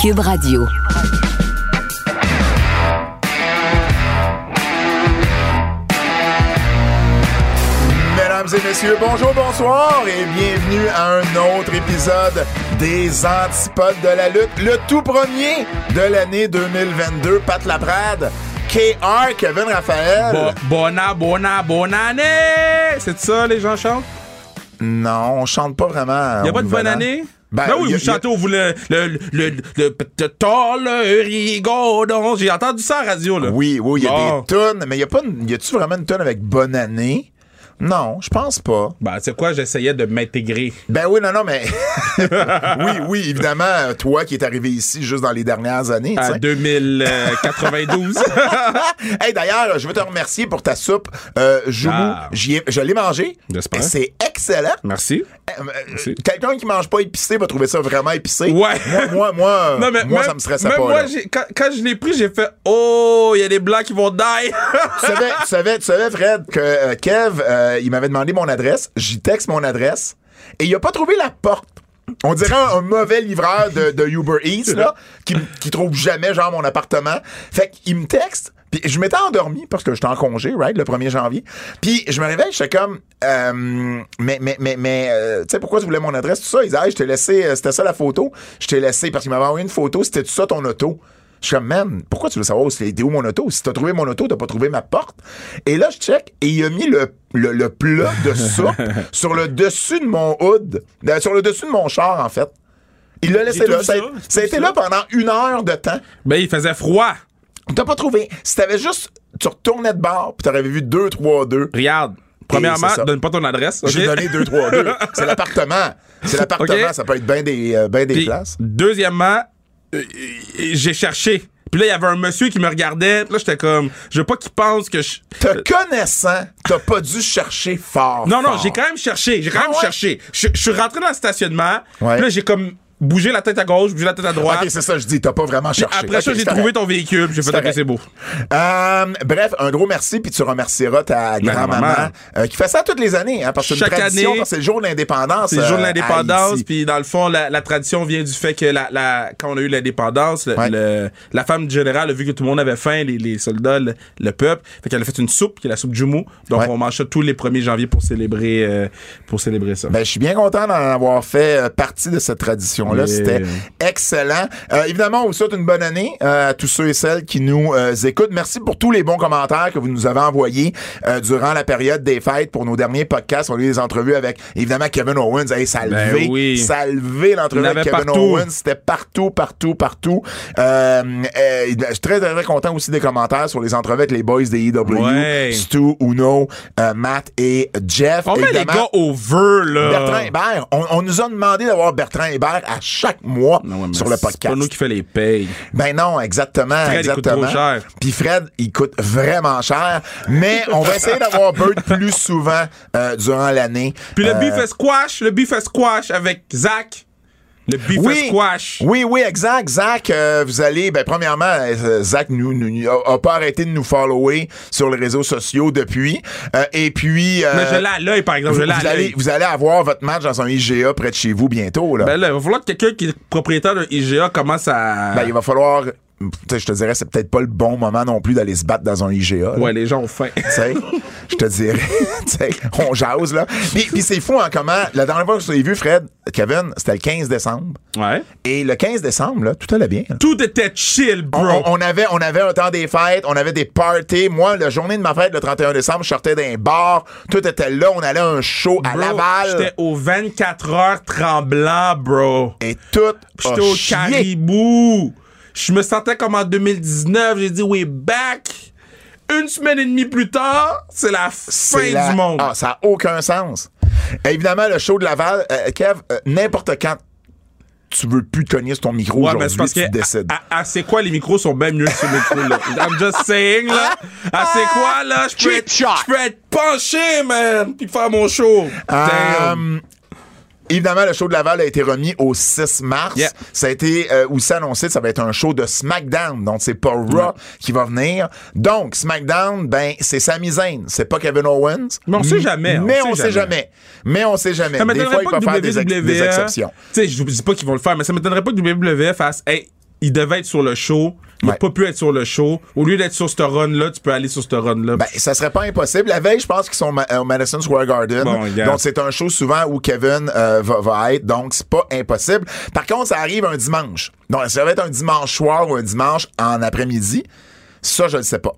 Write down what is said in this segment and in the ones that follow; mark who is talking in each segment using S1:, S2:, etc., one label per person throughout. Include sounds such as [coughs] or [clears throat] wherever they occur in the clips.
S1: Cube Radio.
S2: Mesdames et messieurs, bonjour, bonsoir et bienvenue à un autre épisode des Antipodes de la lutte, le tout premier de l'année 2022. Pat Laprade, KR, Kevin Raphaël.
S3: Bo- Bona, bona, bonne année! C'est ça, les gens chantent?
S2: Non, on chante pas vraiment.
S3: Y a pas de bonne année?
S2: Ben,
S3: Ben, oui,
S2: a-
S3: vous chantez, vous le, le, le, le, le, le, le rigodon. J'ai entendu ça à la radio, là.
S2: Oui, oui, il y a
S3: Bon.
S2: des tunes, mais y a pas une- y a-tu vraiment une tune avec bonne année? Non, je pense pas.
S3: Ben, c'est quoi, j'essayais de m'intégrer.
S2: Ben oui, non, non, mais. [laughs] oui, oui, évidemment, toi qui es arrivé ici juste dans les dernières années. sais.
S3: 2092. [laughs]
S2: Hey, d'ailleurs, je veux te remercier pour ta soupe euh, Joumou.
S3: Ah.
S2: J'y ai- je l'ai mangé.
S3: J'espère.
S2: C'est excellent.
S3: Merci.
S2: Euh, euh, Quelqu'un qui mange pas épicé va trouver ça vraiment épicé.
S3: Ouais.
S2: Moi, moi, moi, [laughs]
S3: Non, mais
S2: moi
S3: même-
S2: ça me stressait
S3: même
S2: pas.
S3: moi, quand, quand je l'ai pris, j'ai fait Oh, il y a des blancs qui vont die.
S2: tu, savais, tu, savais, tu savais, Fred, que euh, Kev, euh, il m'avait demandé mon adresse. J'y texte mon adresse. Et il a pas trouvé la porte. On dirait un, mauvais livreur de, Uber Eats, là, qui, qui trouve jamais, genre, mon appartement. Fait qu'il me texte. Puis je m'étais endormi parce que j'étais en congé, right, le 1er janvier. Puis je me réveille, j'étais comme, euh, mais, mais, mais, mais, euh, tu sais, pourquoi tu voulais mon adresse, tout ça? Il dit, hey, je t'ai laissé, euh, c'était ça la photo. Je t'ai laissé, parce qu'il m'avait envoyé une photo, c'était tout ça ton auto. Je suis comme, man, pourquoi tu veux savoir où c'était où mon auto? Si t'as trouvé mon auto, t'as pas trouvé ma porte. Et là, je check et il a mis le, le, le plat de soupe [laughs] sur le dessus de mon hood, euh, sur le dessus de mon char, en fait. Il l'a laissé là. Ça, a-
S3: ça, j'ai
S2: ça a
S3: tout
S2: été
S3: ça.
S2: là pendant une heure de temps.
S3: ben, il faisait froid.
S2: T'as pas trouvé. Si t'avais juste, tu retournais de bord, puis t'aurais vu 2, 3, 2.
S3: Regarde. Premièrement, donne pas ton adresse.
S2: J'ai donné 2, 3, 2. C'est [laughs] l'appartement. C'est l'appartement. Ça peut être bien des, euh, ben des places.
S3: Deuxièmement, j'ai cherché. Puis là, il y avait un monsieur qui me regardait. Puis là, j'étais comme, je veux pas qu'il pense que je.
S2: Te connaissant, t'as pas dû chercher fort.
S3: Non, non, j'ai quand même cherché. J'ai quand
S2: Ah
S3: même
S2: ouais?
S3: cherché. Je, je suis rentré dans le stationnement.
S2: Ouais.
S3: Puis là, j'ai comme bougé la tête à gauche, bougé la tête à droite.
S2: Ok, c'est ça, je dis, t'as pas vraiment
S3: Puis
S2: cherché.
S3: après ça, j'ai trouvé ton véhicule. J'ai fait,
S2: correct.
S3: c'est beau.
S2: Euh, bref, un gros merci, puis tu remercieras ta grand-maman
S3: maman.
S2: euh, qui fait ça toutes les années, hein, parce que c'est une
S3: Chaque
S2: tradition,
S3: année,
S2: que c'est le jour de l'indépendance.
S3: C'est le jour de
S2: euh,
S3: l'indépendance, puis dans le fond, la, la tradition vient du fait que la, la- quand on a eu l'indépendance, le-
S2: Ouais.
S3: le- la femme du général a vu que tout le monde avait faim, les, les soldats, le, le peuple, fait qu'elle a fait une soupe, qui est la soupe Jumu. Donc
S2: Ouais.
S3: on mange ça tous les 1er janvier pour célébrer, euh, pour célébrer ça.
S2: Ben, je suis bien content d'en avoir fait partie de cette
S3: Yeah.
S2: C'était excellent. Euh, évidemment, on vous souhaite une bonne année euh, à tous ceux et celles qui nous euh, écoutent. Merci pour tous les bons commentaires que vous nous avez envoyés euh, durant la période des fêtes pour nos derniers podcasts. On a eu des entrevues avec, évidemment, Kevin Owens. Hey, ça a
S3: Ben
S2: levé.
S3: oui.
S2: Ça a levé l'entrevue avec Kevin
S3: partout.
S2: Owens. C'était partout, partout, partout. Euh, euh, je suis très, très, très content aussi des commentaires sur les entrevues avec les boys des EW.
S3: Ouais.
S2: Stu, Uno, Matt et Jeff.
S3: on met les gars over, là.
S2: Bertrand Hébert, on, on nous a demandé d'avoir Bertrand Hébert à chaque mois
S3: Non, ouais, mais
S2: sur le
S3: C'est pas
S2: podcast.
S3: nous qui fait les payes.
S2: Ben non, exactement,
S3: Fred, il coûte
S2: exactement.
S3: trop cher.
S2: Puis Fred, il coûte vraiment cher, mais on va essayer d'avoir Bird plus souvent euh, durant l'année.
S3: Puis le
S2: Euh,
S3: beef est squash, le beef est squash avec Zach. Le beef
S2: oui,
S3: squash.
S2: oui, oui, exact. Zach, euh, vous allez, ben premièrement, euh, Zach nous, nous- a, a pas arrêté de nous follower sur les réseaux sociaux depuis. Euh, et puis,
S3: Mais je l'ai à l'œil, par exemple.
S2: vous,
S3: Je
S2: allez, vous allez avoir votre match dans un IGA près de chez vous bientôt. Là.
S3: Ben là, il va falloir que quelqu'un qui est propriétaire d'un IGA commence à.
S2: Ben, il va falloir. Je te dirais, c'est peut-être pas le bon moment non plus d'aller se battre dans un IGA. là.
S3: Ouais, les gens ont faim.
S2: Je te dirais, [laughs] on jase, là. Puis, puis c'est fou, hein, comment, la dernière fois que je t'ai vu, Fred, Kevin, c'était le 15 décembre.
S3: Ouais.
S2: Et le 15 décembre, là, tout allait bien. là.
S3: Tout était chill, bro.
S2: on- on avait, on avait un temps des fêtes, on avait des parties. Moi, la journée de ma fête, le 31 décembre, je sortais d'un bar. Tout était là. On allait à un show à Laval.
S3: J'étais au 24 heures tremblant, bro.
S2: Et tout
S3: J'étais au. Caribou. Je me sentais comme en 2019. J'ai dit, we back. Une semaine et demie plus tard, c'est la fin
S2: la-
S3: du monde.
S2: Ah, ça n'a aucun sens. Évidemment, le show de Laval, euh, Kev, euh, n'importe quand tu veux plus te cogner sur ton micro
S3: Ouais,
S2: aujourd'hui,
S3: parce
S2: tu
S3: que
S2: décides.
S3: à, à- à c'est quoi les micros sont bien mieux que ce micro là? I'm just saying là. À c'est quoi là, je peux être penché man, puis faire mon show. Damn.
S2: Évidemment, le show de Laval a été remis au 6 mars.
S3: Yeah.
S2: Ça a été euh, aussi annoncé, ça va être un show de SmackDown. Donc, c'est pas Raw qui va venir. Donc, SmackDown, ben, c'est Sami Zayn. C'est pas Kevin Owens.
S3: Mais on sait jamais, on
S2: Mais
S3: sait
S2: on sait
S3: jamais.
S2: jamais. Mais on sait jamais.
S3: Ça
S2: Des fois, il
S3: pas
S2: peut faire des, ex- des exceptions.
S3: Tu sais, je vous dis pas qu'ils vont le faire, mais ça m'étonnerait pas que WWE fasse hey, il devait être sur le show. Il n'a
S2: Ouais.
S3: pas pu être sur le show. Au lieu d'être sur ce run-là, tu peux aller sur ce run-là.
S2: Ben, ça serait pas impossible. La veille, je pense qu'ils sont ma- au Madison Square Garden.
S3: Bon,
S2: donc, c'est un show souvent où Kevin euh, va, va être. Donc, c'est pas impossible. Par contre, ça arrive un dimanche. Donc, ça va être un dimanche soir ou un dimanche en après-midi. Ça, je ne sais pas.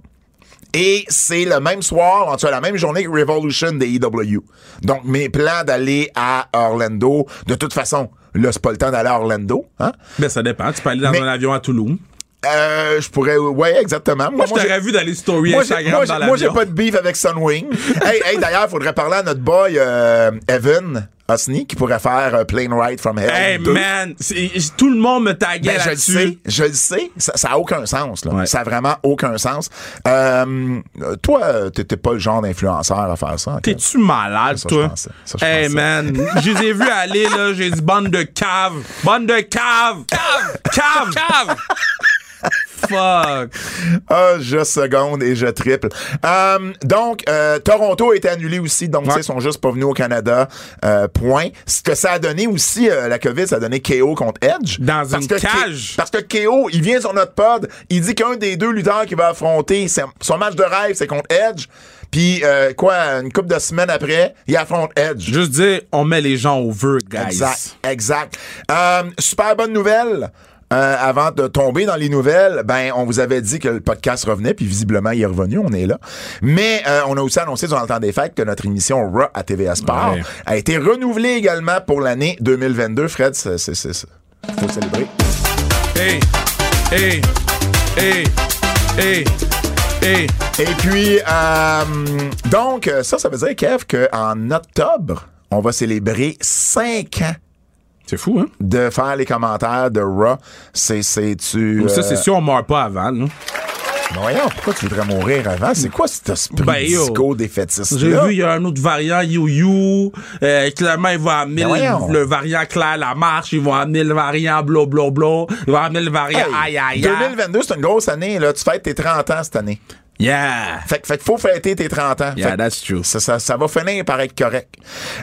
S2: Et c'est le même soir, en tout cas la même journée que Revolution des EW. Donc, mes plans d'aller à Orlando, de toute façon, là, c'est pas le temps d'aller à Orlando. Hein?
S3: Ben, ça dépend. Tu peux aller dans
S2: Mais-
S3: un avion à Toulouse.
S2: Euh, je pourrais... Ouais, exactement.
S3: Moi, je t'aurais vu dans les stories Instagram
S2: moi,
S3: dans
S2: moi, j'ai
S3: l'avion.
S2: pas de beef avec Sunwing. [laughs] hey, hey, d'ailleurs, faudrait parler à notre boy euh, Evan Osni qui pourrait faire euh, Plane Ride from Hell.
S3: Hey,
S2: 2.
S3: man, tout le monde me taguait
S2: Ben, je le sais, je le sais, ça, ça a aucun sens, là.
S3: Ouais.
S2: Ça a vraiment aucun sens. Euh, toi, t'étais pas le genre d'influenceur à faire ça.
S3: T'es-tu malade,
S2: Ça,
S3: toi?
S2: Ça, je
S3: hey,
S2: pensais.
S3: man, je les ai vus aller, là, j'ai dit bande de cave. Bande de cave. Cave. Cave. Cave. Fuck.
S2: Ah, je seconde et je triple. Euh, donc, euh, Toronto a été annulé aussi, donc
S3: Ouais.
S2: ils sont juste pas venus au Canada. Euh, point. Ce que ça a donné aussi, euh, la COVID, ça a donné KO contre Edge.
S3: Dans
S2: Parce
S3: une
S2: que
S3: cage.
S2: K- parce que KO, il vient sur notre pod, il dit qu'un des deux lutteurs qu'il va affronter, son match de rêve, c'est contre Edge. Puis, euh, quoi, une couple de semaines après, il affronte Edge.
S3: Juste dire, on met les gens au vœu, guys.
S2: Exact, exact. Super bonne nouvelle. Euh, avant de tomber dans les nouvelles, ben on vous avait dit que le podcast revenait, puis visiblement il est revenu, on est là. Mais euh, on a aussi annoncé durant le temps des fêtes que notre émission Raw à TVA Sport
S3: Ouais.
S2: a été renouvelée également pour l'année 2022. Fred, c'est c'est- faut le célébrer.
S3: Hey, hey, hey, hey, hey.
S2: Et puis euh, donc ça, ça veut dire Kev qu'en octobre, on va célébrer cinq ans
S3: C'est fou, hein?
S2: de faire les commentaires de Raw. C'est c'est tu.
S3: Ça,
S2: euh,
S3: c'est sûr, on meurt pas avant, là.
S2: Ben voyons, pourquoi tu voudrais mourir avant? C'est quoi cet esprit
S3: Ben,
S2: disco des fétistes
S3: J'ai vu, il y a un autre variant, You Euh, clairement, ils vont amener
S2: Ben
S3: le variant Claire la marche. Ils vont amener le variant Blo Blo Blo. Ils vont amener le variant Aïe Aïe Aïe.
S2: 2022, c'est une grosse année. Là. Tu fêtes tes 30 ans cette année.
S3: Yeah.
S2: Fait, que- fait faut fêter tes 30 ans.
S3: Yeah,
S2: Fait
S3: that's true.
S2: ça, ça, ça va finir par être correct.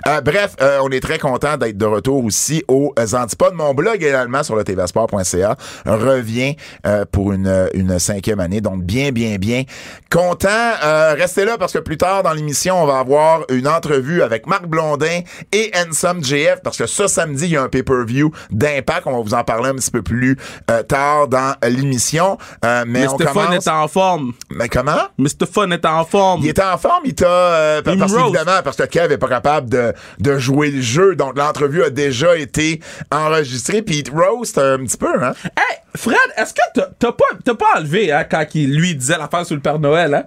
S2: Euh, bref, euh, on est très content d'être de retour aussi aux Antipodes. Mon blog également sur le tvsport.ca revient euh, pour une, une cinquième année. Donc, bien, bien, bien content. Euh, restez là parce que plus tard dans l'émission, on va avoir une entrevue avec Marc Blondin et Ensom JF parce que ce samedi, il y a un pay-per-view d'impact. On va vous en parler un petit peu plus euh, tard dans l'émission. Euh, mais,
S3: Mais
S2: on
S3: Stéphane
S2: commence...
S3: est en forme.
S2: Mais comment?
S3: Mais Stéphane est en forme.
S2: Il était en forme, il t'a. euh, parce qu'évidemment, parce que Kev est pas capable de, de jouer le jeu, donc l'entrevue a déjà été enregistrée, puis il te roast un petit peu, hein?
S3: Hey, Fred, est-ce que t'as- pas, pas enlevé hein, quand il lui disait l'affaire sur le Père Noël, hein?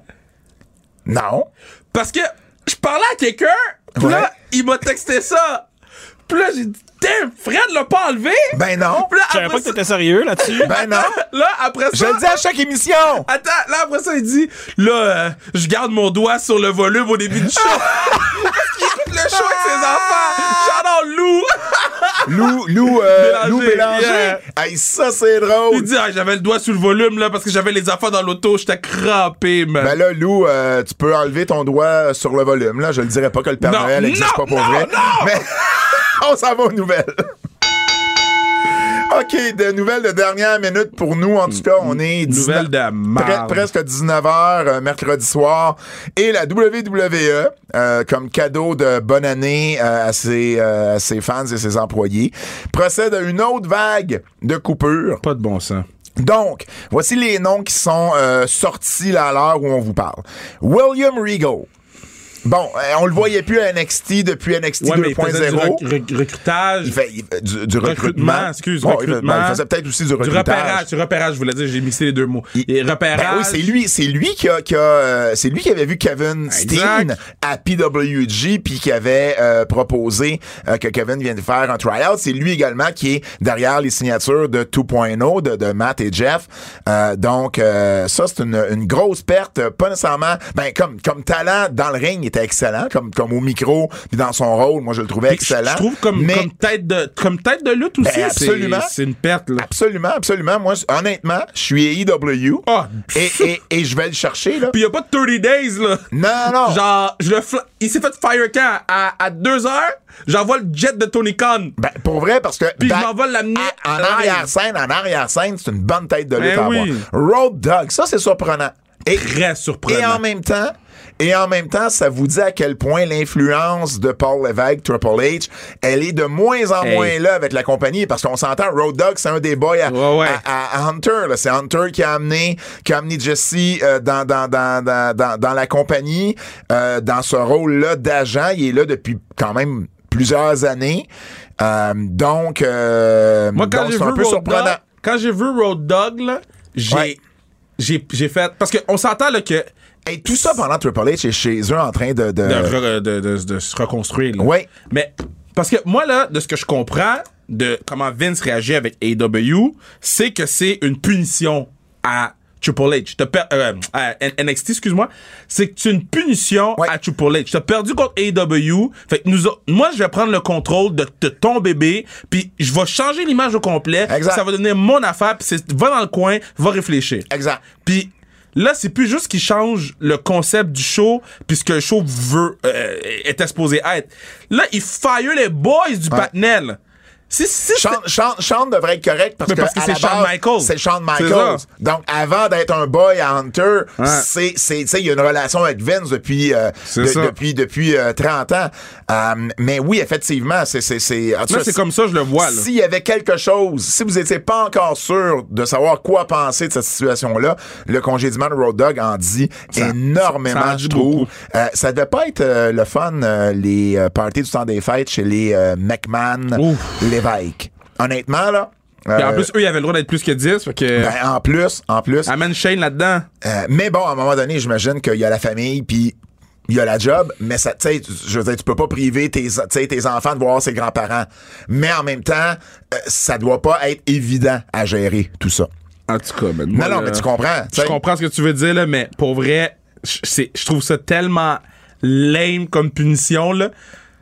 S2: Non.
S3: Parce que je parlais à quelqu'un, pis
S2: Ouais.
S3: là, il m'a texté ça. Puis là, j'ai dit, damn, Fred l'a pas enlevé?
S2: Ben non.
S3: Puis là,
S1: Je savais pas que t'étais sérieux là-dessus.
S2: Ben non.
S3: là, après ça.
S2: Je le dis à chaque émission.
S3: Attends, là, après ça, il dit, là, euh, je garde mon doigt sur le volume au début du show. [laughs] Qu'il écoute le show avec ses enfants. Out Lou. [laughs]
S2: Lou, Lou, euh, Lou Bélanger.
S3: yeah.
S2: Hey, ça, c'est drôle.
S3: Il dit, ah, j'avais le doigt sur le volume, là, parce que j'avais les enfants dans l'auto. J'étais crampé, man.
S2: Ben là, Lou, euh, tu peux enlever ton doigt sur le volume, là. Je le dirais pas que le Père
S3: Non,
S2: Noël n'existe pas pour
S3: non,
S2: vrai.
S3: non.
S2: Mais [laughs] on s'en va aux nouvelles. OK, de nouvelles de dernière minute pour nous. En tout cas, on est 19
S3: Nouvelle de
S2: pre- presque 19h euh, mercredi soir. Et la WWE, euh, comme cadeau de bonne année euh, à, ses, à ses fans et ses employés, procède à une autre vague de coupures.
S3: Pas de bon sens.
S2: Donc, voici les noms qui sont sortis là, à l'heure où on vous parle. William Regal. Bon, euh, on le voyait plus à NXT depuis NXT
S3: Ouais, mais il faisait du
S2: 2.0.
S3: rec- rec- recrutage.
S2: Il fait il du, du recrutement.
S3: Recrutement, excuse,
S2: Bon,
S3: recrutement.
S2: ben, il faisait peut-être aussi du
S3: repérage, du repérage, je voulais dire, j'ai mixé les deux mots. Et repérage.
S2: Ben oui, c'est lui, c'est lui qui a, qui a, euh, c'est lui qui avait vu Kevin Steen à PWG puis qui avait euh, proposé euh, que Kevin vienne faire un tryout. C'est lui également qui est derrière les signatures de 2.0 de, de Matt et Jeff. Euh, donc euh, ça c'est une, une grosse perte, pas nécessairement. Ben comme comme talent dans le ring, était excellent, comme, comme au micro, puis dans son rôle, moi je le trouvais
S3: Puis
S2: excellent.
S3: Je trouve comme,
S2: mais
S3: comme tête de comme tête de lutte aussi.
S2: Ben,
S3: c'est-
S2: absolument.
S3: C'est une perte là.
S2: absolument, absolument. Moi, honnêtement, je suis AEW
S3: Ah.
S2: et, et, et je vais le chercher là.
S3: Puis y a pas de 30 days là.
S2: Non, non.
S3: Genre, je le fla- il s'est fait fire quand? À, à 2 heures, j'envoie le jet de Tony Khan.
S2: Ben, pour vrai, parce que.
S3: Puis je
S2: dans-
S3: m'en vais l'amener
S2: En arrière-scène, en arrière-scène, c'est une bonne tête de lutte
S3: Ben
S2: à avoir.
S3: oui.
S2: Road Dog, ça, c'est surprenant. Et,
S3: Très
S2: et
S3: surprenant.
S2: en même temps, et en même temps, ça vous dit à quel point l'influence de Paul Levesque, Triple H, elle est de moins en
S3: Hey.
S2: moins là avec la compagnie parce qu'on s'entend, Road Dog, c'est un des boys à,
S3: Ouais, ouais.
S2: à- à- à Hunter. C'est Hunter qui a amené, qui a amené Jesse euh, dans, dans, dans, dans, la compagnie, euh, dans ce rôle-là d'agent. Il est là depuis quand même plusieurs années. Euh, donc,
S3: Moi, quand
S2: c'est
S3: vu
S2: un peu
S3: Road
S2: surprenant.
S3: Dog, quand j'ai vu Road Dog, j'ai,
S2: Ouais.
S3: fait, parce qu'on s'entend, que,
S2: Et tout ça pendant Triple H est chez eux en train de... de...
S3: de, re- de, de- se reconstruire, là.
S2: Ouais.
S3: Mais, parce que moi, là, de ce que je comprends de comment Vince réagit avec AW, c'est que c'est une punition à Triple H. Euh, à NXT, excuse-moi. C'est que c'est une punition
S2: Ouais.
S3: à Triple H. T'as perdu contre AW. Fait que nous, a- moi, je vais prendre le contrôle de, de ton bébé, puis je vais changer l'image au complet.
S2: Exact.
S3: Ça va devenir mon affaire, puis c'est, va dans le coin, va réfléchir.
S2: Exact.
S3: Puis là, c'est plus juste qu'il change le concept du show, puisque le show veut euh, est exposé être. Là, il fire les boys du Patnel. Si, si
S2: Sean, Sean- Sean devrait être correct parce que,
S3: que c'est
S2: base,
S3: Michaels.
S2: C'est
S3: C'est
S2: Michaels.
S3: ça.
S2: Donc, avant d'être un boy à Hunter,
S3: Ouais.
S2: c'est, c'est, tu sais, il y a une relation avec Vince depuis, euh, de- depuis, depuis euh, 30 ans. Euh, mais oui, effectivement, c'est, c'est, c'est,
S3: c'est comme ça, je le vois. Là.
S2: S'il y avait quelque chose, si vous n'étiez pas encore sûr de savoir quoi penser de cette situation-là, le congédiement de Road Dog en dit énormément,
S3: ça en dit
S2: je trouve. Euh, ça devait pas être euh, le fun, euh, les euh, parties du temps des fêtes chez les euh, McMahon,
S3: Ouf.
S2: Lévesque. Honnêtement, là.
S3: Puis en
S2: euh,
S3: plus, eux, ils avaient le droit d'être plus que 10. Fait que.
S2: ben, en plus, en plus.
S3: amène Shane là-dedans.
S2: Euh, mais bon, à un moment donné, j'imagine qu'il y a la famille, puis il y a la job, mais ça, tu sais, je veux dire, tu peux pas priver tes, tes enfants de voir ses grands-parents. Mais en même temps, euh, ça doit pas être évident à gérer, tout ça.
S3: En tout cas, ben,
S2: Non,
S3: moi,
S2: non,
S3: là,
S2: mais tu comprends.
S3: Je comprends ce que tu veux dire, là, mais pour vrai, je trouve ça tellement lame comme punition, là.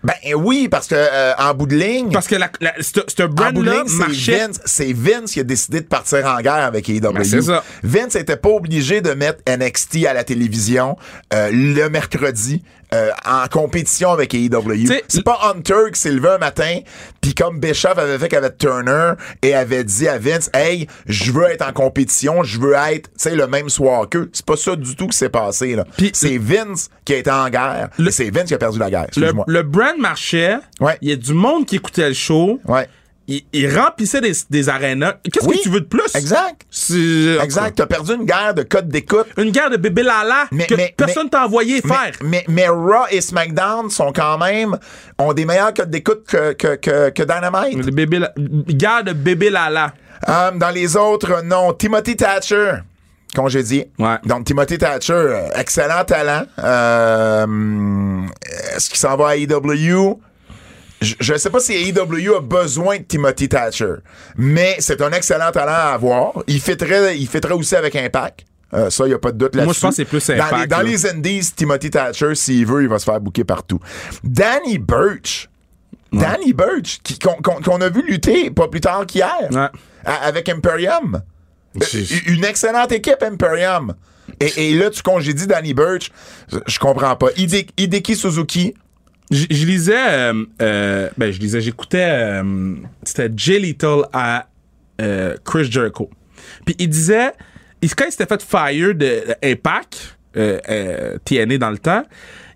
S2: Ben oui, parce que euh, en bout de ligne,
S3: Parce que la, la, ce ce
S2: en bout de
S3: brand-là
S2: ligne, c'est
S3: marchait.
S2: Vince, c'est Vince qui a décidé de partir en guerre avec AEW.
S3: Ben, c'est ça.
S2: Vince était pas obligé de mettre NXT à la télévision euh, le mercredi euh, en compétition avec AEW. C'est pas Hunter qui s'est levé un matin, puis comme Bischoff avait fait avec Turner et avait dit à Vince, hey, je veux être en compétition, je veux être, tu sais, le même soir qu'eux. C'est pas ça du tout qui s'est passé là. C'est Vince qui a été en guerre. C'est Vince qui a perdu la guerre.
S3: Le, le brand marchait.
S2: Ouais.
S3: Il y a du monde qui écoutait le show.
S2: Ouais.
S3: Il, il remplissait des, des arénas. Qu'est-ce
S2: Oui.
S3: que tu veux de plus?
S2: Exact.
S3: C'est-
S2: Exact. T'as perdu une guerre de code d'écoute.
S3: Une guerre de bébé Lala
S2: Mais-
S3: que
S2: mais-
S3: personne t'a envoyé faire.
S2: mais, mais Raw et SmackDown sont quand même ont des meilleurs codes d'écoute que, que, que, que Dynamite.
S3: Le bébé La- guerre de bébé Lala.
S2: Euh, dans les autres, non. Timothy Thatcher. Congédié.
S3: Ouais.
S2: Donc, Timothy Thatcher, euh, excellent talent. Euh, Est-ce qu'il s'en va à AEW? Je- ne sais pas si AEW a besoin de Timothy Thatcher, mais c'est un excellent talent à avoir. Il fitterait, il fitterait aussi avec Impact. Euh, ça, il n'y a pas de doute là-dessus.
S3: Moi, je pense que c'est plus
S2: Dans les,
S3: Impact,
S2: dans les Indies, Timothy Thatcher, s'il veut, il va se faire bouquer partout. Danny Birch. Danny Birch, qui- qu'on qu'on- qu'on a vu lutter pas plus tard qu'hier
S3: Ouais.
S2: à- avec Imperium. Euh, Une excellente équipe, Imperium. Et, et là, tu congédies Danny Birch. Je comprends pas. Hide- Hideki Suzuki.
S3: Je, lisais, euh, euh, ben je lisais, j'écoutais, euh, c'était Jay Little à Chris Jericho. Puis il disait, il, quand il s'était fait fire de euh, Impact, TNA dans le temps,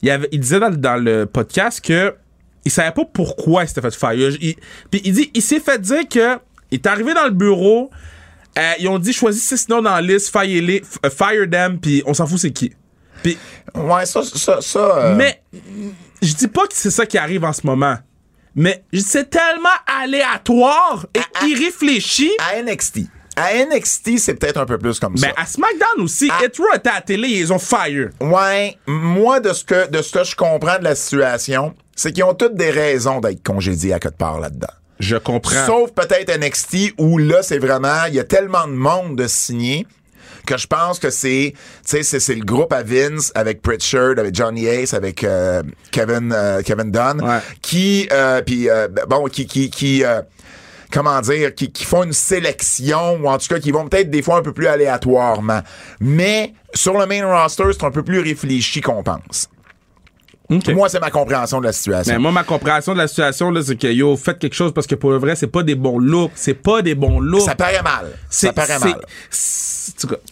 S3: il, disait dans, le- dans le podcast que il savait pas pourquoi il s'était fait fire. Puis il dit, il s'est fait dire que il est arrivé dans le bureau, ils ont dit choisis six noms dans la liste, fire-les, f- euh, fire them, puis on s'en fout c'est qui.
S2: Ouais, ça, ça, ça. euh,
S3: mais je dis pas que c'est ça qui arrive en ce moment. Mais c'est tellement aléatoire et irréfléchi.
S2: À NXT. À NXT, c'est peut-être un peu plus comme ça.
S3: Ben, à SmackDown aussi. Etro était à la télé, ils ont fire.
S2: Ouais, moi, de ce, que, de ce que je comprends de la situation, c'est qu'ils ont toutes des raisons d'être congédiés à quelque part là-dedans.
S3: Je comprends.
S2: Sauf peut-être NXT où là, c'est vraiment, il y a tellement de monde de signer que je pense que c'est, tu sais, c'est, c'est le groupe à Vince avec Pritchard, avec Johnny Ace, avec euh, Kevin euh, Kevin Dunn,
S3: Ouais.
S2: qui, euh, puis euh, bon, qui qui qui euh, comment dire, qui, qui font une sélection, ou en tout cas qui vont peut-être des fois un peu plus aléatoirement. Mais sur le main roster, c'est un peu plus réfléchi qu'on pense.
S3: OK.
S2: Moi, c'est ma compréhension de la situation.
S3: Mais moi, ma compréhension de la situation, là, c'est que yo, faites quelque chose parce que pour le vrai, c'est pas des bons looks. C'est pas des bons looks.
S2: ça paraît mal. Ça paraît mal.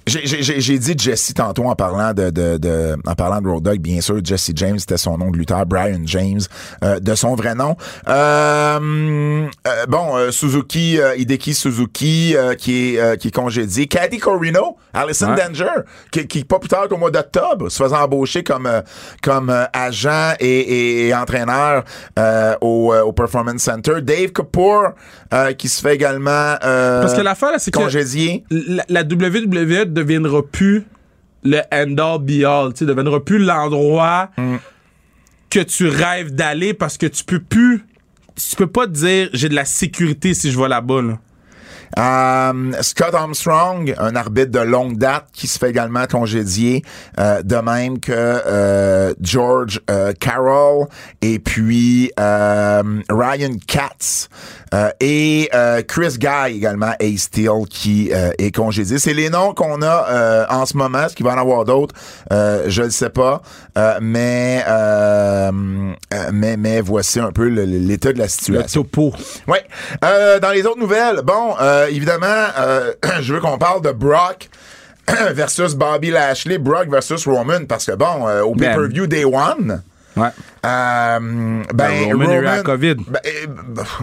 S2: J'ai- dit Jesse tantôt en parlant de, de, de- en parlant de Road Dogg, bien sûr. Jesse James, c'était son nom de lutteur. Brian James, euh, de son vrai nom. Euh, euh, bon, euh, Suzuki, euh, Hideki Suzuki, euh, qui est euh, qui est congédié. Caddy Corino, Allison
S3: Ouais.
S2: Danger, qui, qui pas plus tard qu'au mois d'octobre, se faisant embaucher comme comme agent et, et- et entraîneur euh, au, au Performance Center. Dave Kapoor, euh, qui se fait également euh,
S3: Parce que l'affaire, là, c'est que
S2: congédié.
S3: la, la WWE deviendra plus le end-all be-all. Tu deviendra plus l'endroit
S2: Mm.
S3: que tu rêves d'aller parce que tu peux plus. Tu peux pas te dire j'ai de la sécurité si je vais là-bas. Là.
S2: Euh, Scott Armstrong, un arbitre de longue date qui se fait également congédier, euh, de même que euh, George Carroll et puis Ryan Katz et Chris Guy également, A Steel qui est congédié. C'est les noms qu'on a en ce moment. Est-ce qu'il va en avoir d'autres? Je ne sais pas. Euh, mais, euh, euh, mais mais voici un peu le- l'état de la
S3: Le
S2: situation.
S3: topo.
S2: Oui. Euh, dans les autres nouvelles, bon, évidemment, [clears throat] je veux qu'on parle de Brock [clears throat] versus Bobby Lashley, Brock versus Roman, parce que bon, au
S3: Ben.
S2: pay-per-view Day One,
S3: Ouais.
S2: Euh, ben,
S3: Ben, Roman a eu la COVID.
S2: Ben, euh,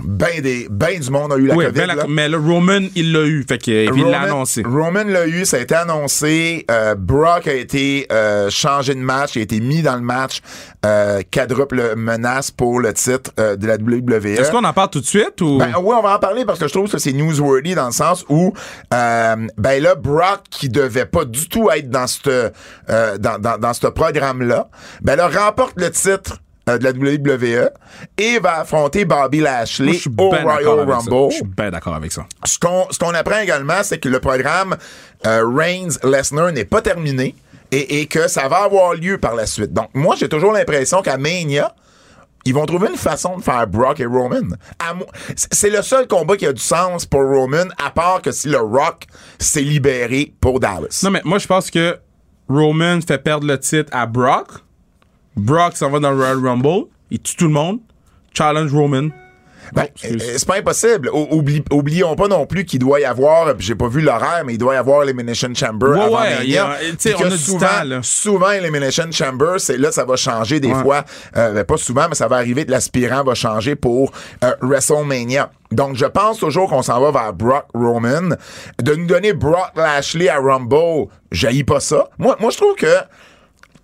S2: ben des, ben du monde a eu la
S3: Oui,
S2: COVID.
S3: ben la-
S2: là.
S3: mais le Roman, il l'a eu. Fait que, et puis il l'a
S2: Roman-
S3: annoncé.
S2: Roman l'a eu, ça a été annoncé. Euh, Brock a été euh, changé de match, il a été mis dans le match euh, quadruple menace pour le titre euh, de la WWE.
S3: Est-ce qu'on en parle tout de suite ou?
S2: Ben oui, on va en parler parce que je trouve que c'est newsworthy dans le sens où euh, ben là Brock qui devait pas du tout être dans ce euh, dans, dans, dans ce programme là, ben là remporte le titre de la WWE et va affronter Bobby Lashley au
S3: ben
S2: Royal. Rumble.
S3: Je suis bien d'accord avec ça.
S2: Ce qu'on ce qu'on apprend également, c'est que le programme euh, Reigns-Lesnar n'est pas terminé et, et que ça va avoir lieu par la suite. Donc, moi, j'ai toujours l'impression qu'à Mania, ils vont trouver une façon de faire Brock et Roman. C'est le seul combat qui a du sens pour Roman, à part que si le Rock s'est libéré pour Dallas.
S3: Non, mais moi, je pense que Roman fait perdre le titre à Brock. Brock s'en va dans le Royal Rumble. Il tue tout le monde. Challenge Roman.
S2: Ben,
S3: Oh,
S2: euh, c'est pas impossible. O- oublions pas non plus qu'il doit y avoir, j'ai pas vu l'horaire, mais il doit y avoir l'Elimination Chamber
S3: Ouais,
S2: avant
S3: ouais,
S2: Mania.
S3: il y a- on a du
S2: souvent,
S3: temps, là.
S2: souvent, Elimination Chamber, c'est là, ça va changer des
S3: Ouais.
S2: fois. Euh, ben, pas souvent, mais ça va arriver que l'aspirant va changer pour euh, WrestleMania. Donc, je pense toujours qu'on s'en va vers Brock Roman. De nous donner Brock Lashley à Rumble, j'haïs pas ça. Moi, moi, je trouve que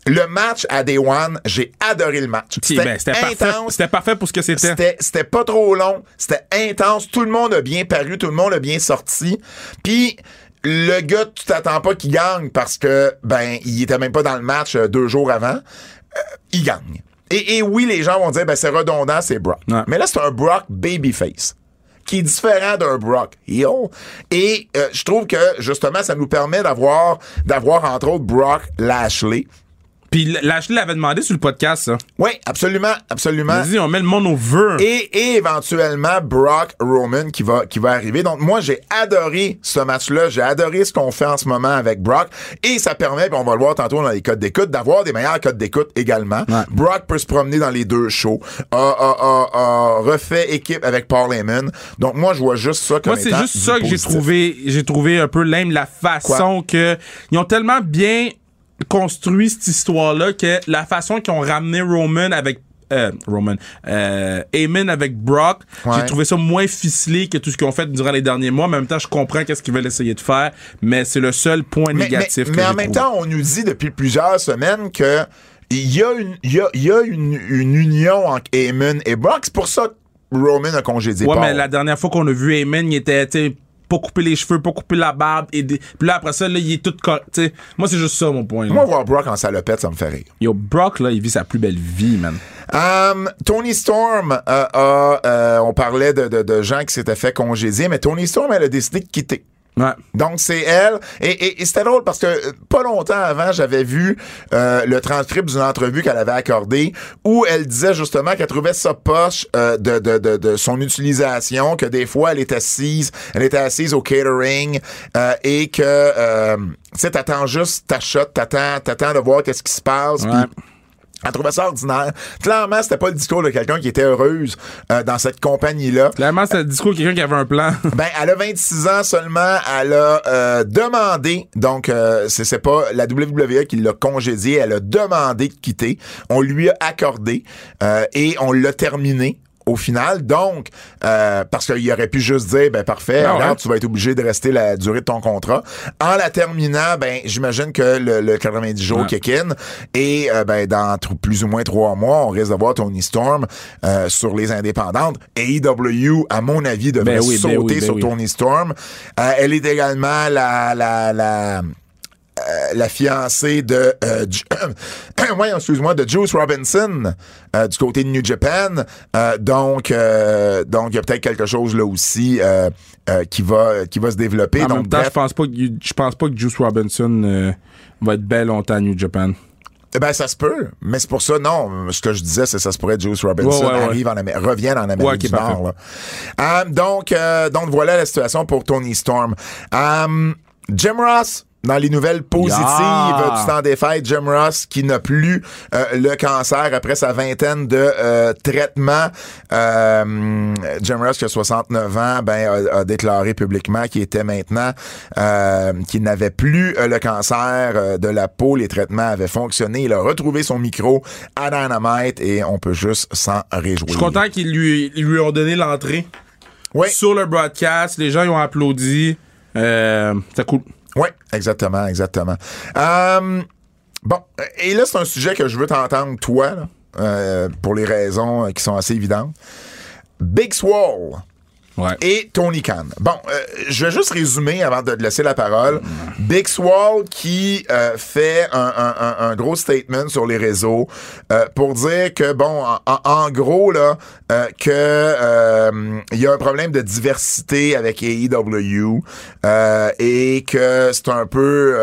S2: le match à Day One, j'ai adoré le match.
S3: Ben, C'était parfait.
S2: intense.
S3: C'était parfait pour ce que
S2: c'était. C'était, pas trop long, c'était intense, tout le monde a bien paru, tout le monde a bien sorti. Puis le gars, tu t'attends pas qu'il gagne parce que ben il était même pas dans le match euh, deux jours avant. Euh, il gagne. Et, et oui, les gens vont dire ben c'est redondant, c'est Brock.
S3: Ouais.
S2: Mais là c'est un Brock babyface qui est différent d'un Brock heel. Et euh, je trouve que justement ça nous permet d'avoir d'avoir entre autres Brock Lashley.
S3: Puis Lashley l'avait demandé sur le podcast, ça.
S2: Oui, absolument, absolument.
S3: Vas-y, on met le monde au vœu.
S2: Et, et éventuellement Brock Roman qui va qui va arriver. Donc moi j'ai adoré ce match-là, j'ai adoré ce qu'on fait en ce moment avec Brock et ça permet, puis on va le voir tantôt dans les codes d'écoute, d'avoir des meilleurs codes d'écoute également.
S3: Ouais.
S2: Brock peut se promener dans les deux shows, a, a- a- a refait équipe avec Paul Heyman. Donc moi je vois juste ça comme
S3: Moi, c'est juste ça que j'ai trouvé, j'ai trouvé un peu lame la façon que ils ont tellement bien construit cette histoire-là que la façon qu'ils ont ramené Roman avec euh, Roman, euh, Heyman avec Brock,
S2: Ouais.
S3: j'ai trouvé ça moins ficelé que tout ce qu'ils ont fait durant les derniers mois. Mais en même temps, je comprends qu'est-ce qu'ils veulent essayer de faire, mais c'est le seul point
S2: Mais,
S3: négatif
S2: mais-
S3: que
S2: mais
S3: j'ai
S2: en même
S3: trouvé.
S2: temps, on nous dit depuis plusieurs semaines que il y a une, il y a, y a une, une union entre Heyman et Brock. C'est pour ça que Roman a congédié
S3: Ouais,
S2: Paul.
S3: mais la dernière fois qu'on a vu Heyman, il était, pas couper les cheveux, pas couper la barbe. Et des- Puis là, après ça, là, il est tout correct. Moi, c'est juste ça, mon point. là.
S2: Moi, voir Brock en salopette, ça me fait rire.
S3: Yo, Brock, là, il vit sa plus belle vie, man.
S2: Um, Tony Storm euh, a, euh, on parlait de, de, de gens qui s'étaient fait congédier, mais Tony Storm, elle a décidé de quitter.
S3: Ouais.
S2: Donc, c'est elle. Et, et- et c'était drôle parce que euh, pas longtemps avant, j'avais vu euh, le transcript d'une entrevue qu'elle avait accordée où elle disait justement qu'elle trouvait ça poche euh, de, de, de, de son utilisation, que des fois, elle était assise, elle était assise au catering euh, et que, euh, tu sais, t'attends juste ta shot, t'attends, t'attends de voir qu'est-ce qui se passe.
S3: Ouais.
S2: puis elle trouvait ça ordinaire. Clairement, c'était pas le discours de quelqu'un qui était heureuse euh, dans cette compagnie-là.
S3: Clairement, c'est le discours de quelqu'un qui avait un plan. [laughs]
S2: Ben, elle a 26 ans seulement. Elle a euh, demandé, donc euh, c'est c'est pas la WWE qui l'a congédié, elle a demandé de quitter. On lui a accordé euh, et on l'a terminé. Au final, donc, euh, parce qu'il aurait pu juste dire, ben parfait,
S3: Ah ouais.
S2: regarde, tu vas être obligé de rester la durée de ton contrat. En la terminant, ben j'imagine que le, le 90 jours
S3: Ouais.
S2: kick in et euh, ben dans plus ou moins trois mois, on risque de voir Tony Storm euh, sur les indépendantes. Et AEW, à mon avis, devrait
S3: Ben oui, ben
S2: sauter
S3: oui, ben
S2: sur
S3: oui.
S2: Tony Storm. Elle est également la la la la fiancée de euh, [coughs] ouais, excuse-moi de Juice Robinson euh, du côté de New Japan Euh, donc euh, donc il y a peut-être quelque chose là aussi euh, euh, qui va qui va se développer
S3: En
S2: donc
S3: même temps,
S2: bref,
S3: je pense pas que je pense pas que Juice Robinson euh, va être bel longtemps à New Japan.
S2: Eh Ben, ça se peut, mais c'est pour ça, non. Ce que je disais, c'est ça se pourrait Juice Robinson
S3: Ouais, ouais, ouais.
S2: arrive en Amérique, revienne en Amérique du. Nord. là. Euh, donc, euh, donc voilà la situation pour Tony Storm. Euh, Jim Ross. Dans les nouvelles positives
S3: Yeah.
S2: du temps des fêtes, Jim Ross qui n'a plus euh, le cancer après sa vingtaine de euh, traitements. Euh, Jim Ross qui a 69 ans, ben a, a déclaré publiquement qu'il était maintenant qu'il n'avait plus le cancer de la peau. Les traitements avaient fonctionné. Il a retrouvé son micro à Dynamite et on peut juste s'en réjouir.
S3: Je suis content qu'ils lui, lui ont donné l'entrée
S2: Oui.
S3: sur le broadcast. Les gens ils ont applaudi. Euh, c'est cool.
S2: Oui, exactement, exactement. Euh, bon, et là, c'est un sujet que je veux t'entendre, toi, euh, pour les raisons euh, qui sont assez évidentes. Big Swall Et Tony Khan. Bon, euh, je vais juste résumer avant de te laisser la parole. Big Swall qui euh, fait un, un- un- gros statement sur les réseaux euh, pour dire que, bon, en, en- gros, là, euh, que euh, il y a un problème de diversité avec AEW euh, et que c'est un peu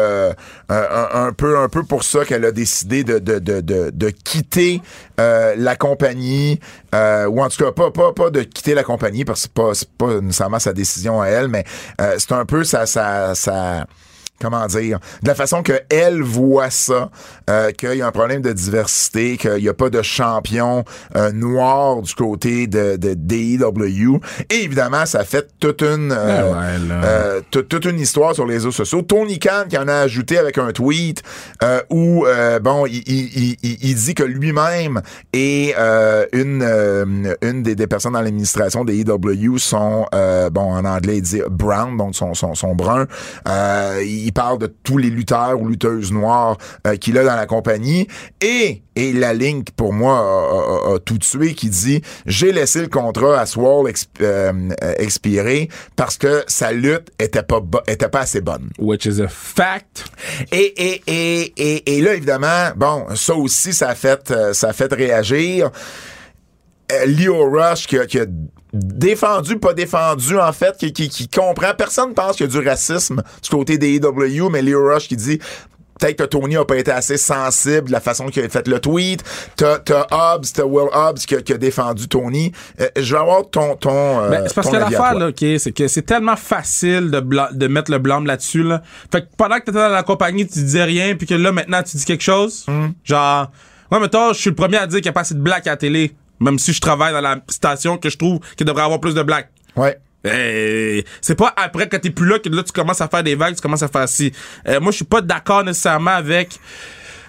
S2: un peu un peu pour ça qu'elle a décidé de, de, de, de, de quitter euh, la compagnie euh, ou en tout cas pas, pas, pas de quitter la compagnie parce que c'est pas, pas nécessairement sa décision à elle mais euh, c'est un peu sa, sa, sa comment dire, de la façon que elle voit ça, euh, qu'il y a un problème de diversité, qu'il n'y a pas de champion euh, noir du côté de, de DEW. Et évidemment, ça fait toute une euh,
S3: ouais, là.
S2: euh, toute- toute une histoire sur les réseaux sociaux. Tony Khan qui en a ajouté avec un tweet euh, où euh, bon, il, il- il- il- dit que lui-même et euh, une une des, des personnes dans l'administration des EW sont euh, bon en anglais il dit brown donc sont sont, sont bruns. Euh, il parle de tous les lutteurs ou lutteuses noires euh, qu'il a dans la compagnie et et la ligne qui, pour moi a, a- a tout tué qui dit j'ai laissé le contrat à Swall exp- euh, euh, expirer parce que sa lutte était pas était pas assez bonne.
S3: Which is a fact.
S2: Et, et, et, et, et là, évidemment, bon, ça aussi, ça a fait, ça a fait réagir. Leo Rush qui a, qui a défendu, pas défendu, en fait, qui, qui, qui comprend. Personne pense qu'il y a du racisme du côté des EW, mais Leo Rush qui dit peut-être que Tony a pas été assez sensible de la façon qu'il a fait le tweet. T'as, t'as Hobbs, t'as Will Hobbs qui a, qui a défendu Tony. Euh, je vais avoir ton, ton, euh,
S3: Ben, c'est parce
S2: ton
S3: que l'affaire, là, OK, c'est que c'est tellement facile de, bla- de mettre le blâme là-dessus, là. Fait que pendant que t'étais dans la compagnie, tu disais rien, puis que là, maintenant, tu dis quelque chose.
S2: Hmm.
S3: Genre, ouais, mais toi, je suis le premier à dire qu'il n'y a pas assez de black à la télé. Même si je travaille dans la station que je trouve qu'il devrait avoir plus de black.
S2: Ouais.
S3: Eh, c'est pas après que t'es plus là que là tu commences à faire des vagues, tu commences à faire ci. Euh, moi je suis pas d'accord nécessairement avec.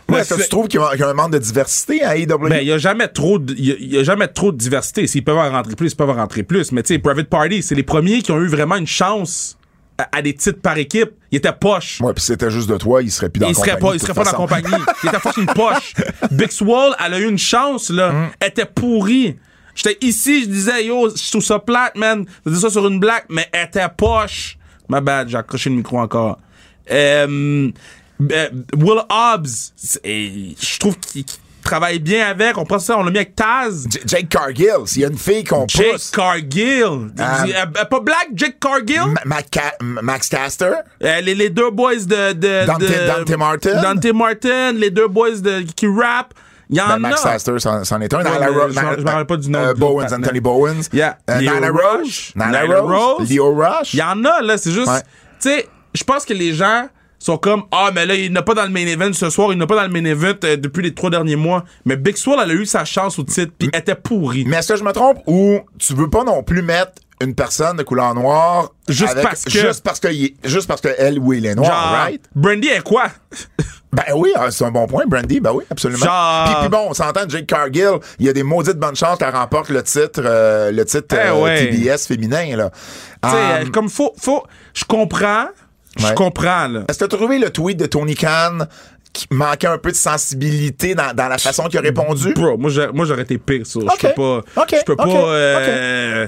S2: Ouais, est-ce que tu trouves qu'il y a un manque de diversité à AEW?
S3: ben, il y a jamais trop de, il y y a jamais trop de diversité. S'ils peuvent en rentrer plus, ils peuvent en rentrer plus. Mais tu sais, Private Party, c'est les premiers qui ont eu vraiment une chance à, des titres par équipe. Ils étaient poches.
S2: Ouais, puis c'était juste de toi, il serait plus dans
S3: il
S2: la
S3: serait
S2: compagnie.
S3: pas, il serait pas dans la compagnie. Il était fucking [laughs] poche. Big Swall, elle a eu une chance, là.
S2: Mm.
S3: Elle était pourrie. J'étais ici, je disais, yo, je trouve ça plate, man. Je dis ça sur une blague, mais elle était poche. Ma bad, j'ai accroché le micro encore. Euh, euh, Will Hobbs, je trouve qu'il travaille bien avec. On prend ça, on l'a mis avec Taz.
S2: J- Jake Cargill, s'il y a une fille qu'on
S3: Jake
S2: pousse.
S3: Cargill.
S2: Ah.
S3: Euh, pas Black, Jake Cargill?
S2: Ma- Mac Ca- Max Caster?
S3: Euh, les, les deux boys de. de
S2: Dante-
S3: de-
S2: Dante Martin?
S3: Dante Martin, les deux boys de, qui rap. Il y en
S2: Ben, Max
S3: a.
S2: Caster, c'en c'en est un.
S3: Je me rappelle pas du nom
S2: euh, Bowens. Anthony Bowens.
S3: Yeah. Leo
S2: Nyla
S3: Rush.
S2: Rose? Rose. Leo Rush?
S3: Il y en a, là. C'est juste.
S2: Ouais.
S3: Tu sais, je pense que les gens sont comme Ah, mais là, il n'a pas dans le main event ce soir, il n'a pas dans le main event euh, depuis les trois derniers mois. Mais Big Swole, elle a eu sa chance au titre, puis elle était pourrie.
S2: Mais est-ce que je me trompe ou tu veux pas non plus mettre une personne de couleur noire
S3: Juste
S2: avec-
S3: parce que-
S2: juste parce que il est- juste parce que elle ou il est noir,
S3: Genre,
S2: right?
S3: Brandy est quoi? [laughs]
S2: Ben oui, ah, c'est un bon point, Brandy. Ben oui, absolument.
S3: Genre-
S2: Puis, puis bon, on s'entend, Jake Cargill, il y a des maudites bonnes chances qu'elle remporte le titre, euh, le titre
S3: Eh
S2: euh,
S3: ouais.
S2: TBS féminin là.
S3: Tu sais,
S2: Um,
S3: euh, comme faut, faut. Je comprends. Je comprends, là.
S2: Est-ce que tu as trouvé le tweet de Tony Khan qui manquait un peu de sensibilité dans, dans la façon qu'il a répondu?
S3: Bro, moi, j'aurais été pire, ça. Je peux pas. Je peux pas. euh,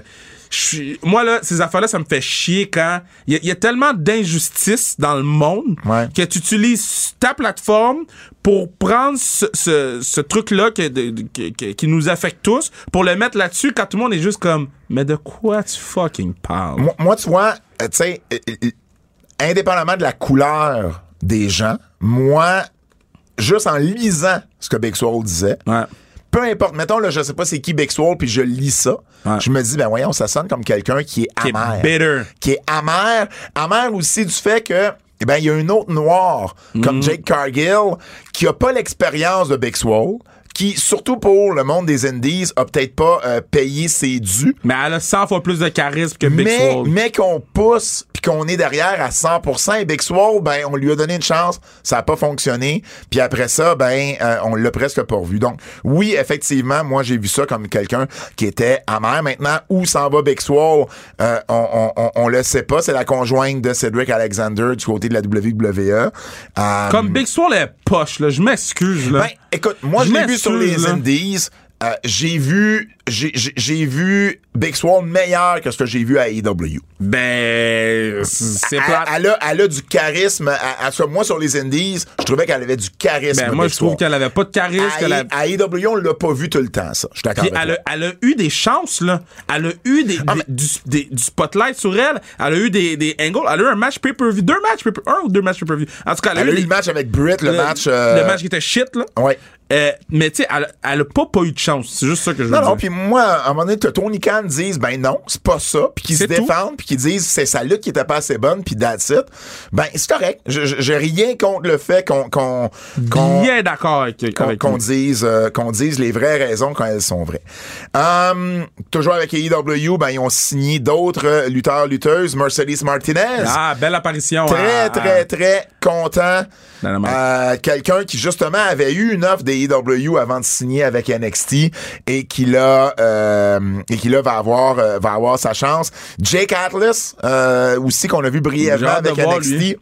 S3: moi, là, ces affaires-là, ça me fait chier quand. Il y, a- il y a tellement d'injustice dans le monde
S2: Ouais.
S3: que tu utilises ta plateforme pour prendre ce, ce- ce truc-là qui nous affecte tous, pour le mettre là-dessus quand tout le monde est juste comme. Mais de quoi tu fucking parles?
S2: Moi, moi, tu vois, euh, tu sais, euh, indépendamment de la couleur des gens, moi, juste en lisant ce que Big Swole disait,
S3: Ouais.
S2: peu importe, mettons, là, je sais pas c'est qui Swole, puis je lis ça,
S3: Ouais.
S2: je me dis, ben voyons, ça sonne comme quelqu'un qui est
S3: Qui est
S2: amer.
S3: bitter.
S2: Qui est amer. Amer aussi du fait que, eh ben, il y a une autre noire,
S3: Mm-hmm.
S2: comme Jake Cargill, qui a pas l'expérience de Big Swole, qui, surtout pour le monde des Indies, a peut-être pas euh, payé ses dus,
S3: Mais elle a 100 fois plus de charisme que Big
S2: mais,
S3: Swole.
S2: mais qu'on pousse puis qu'on est derrière à 100% et Big Swole, ben on lui a donné une chance, ça a pas fonctionné, puis après ça ben euh, on l'a presque pas revu. Donc oui, effectivement, moi j'ai vu ça comme quelqu'un qui était amer. Maintenant où s'en va Big Swole, euh, on, on, on, on le sait pas, c'est la conjointe de Cedric Alexander du côté de la WWE. Euh,
S3: Comme Big Swole est poche, là. Je m'excuse, là.
S2: ben, écoute, moi,
S3: je
S2: l'ai vu sur les
S3: là.
S2: Indies. Euh, j'ai vu j'ai- vu Big Swole meilleur que ce que j'ai vu à AEW.
S3: Ben, c'est
S2: Elle,
S3: plate.
S2: elle a, elle a du charisme. À, moi, sur les Indies, je trouvais qu'elle avait du charisme.
S3: Ben, moi,
S2: Big
S3: je trouve qu'elle avait pas de charisme.
S2: À,
S3: qu'elle a-
S2: à AEW, on l'a pas vu tout le temps, ça. Je suis d'accord
S3: elle a, elle a eu des chances, là. Elle a eu des,
S2: Ah,
S3: des- du, des- du spotlight sur elle. Elle a eu des, des angles. Elle a eu un match pay-per-view. Deux matchs pay-per Un ou deux matchs pay-per-view. En tout cas, elle a,
S2: eu
S3: des-
S2: le match avec Britt, le,
S3: le-
S2: match... euh,
S3: Le match qui était shit, là.
S2: Ouais.
S3: Euh, mais tu sais, elle, elle a pas, pas eu de chance. C'est juste ça que je veux
S2: Non, non,
S3: dire.
S2: puis moi, à un moment donné, que Tony Khan dise, ben non, c'est pas ça, puis qu'ils se défendent, puis qu'ils disent, c'est sa lutte qui était pas assez bonne, puis that's it, ben c'est correct. J'ai rien contre le fait qu'on qu'on
S3: Bien d'accord avec,
S2: qu'on dise euh, qu'on dise les vraies raisons quand elles sont vraies. Hum, toujours avec AEW, ben ils ont signé d'autres lutteurs lutteuses, Mercedes Martinez.
S3: Ah, belle apparition.
S2: Très,
S3: à-
S2: très,
S3: à-
S2: très content. Euh, Quelqu'un qui, justement, avait eu une offre des AEW avant de signer avec NXT et qui, là, euh, et qui, là, va avoir, euh, va avoir sa chance. Jake Atlas, euh, aussi, qu'on a vu brièvement avec NXT.
S3: lui.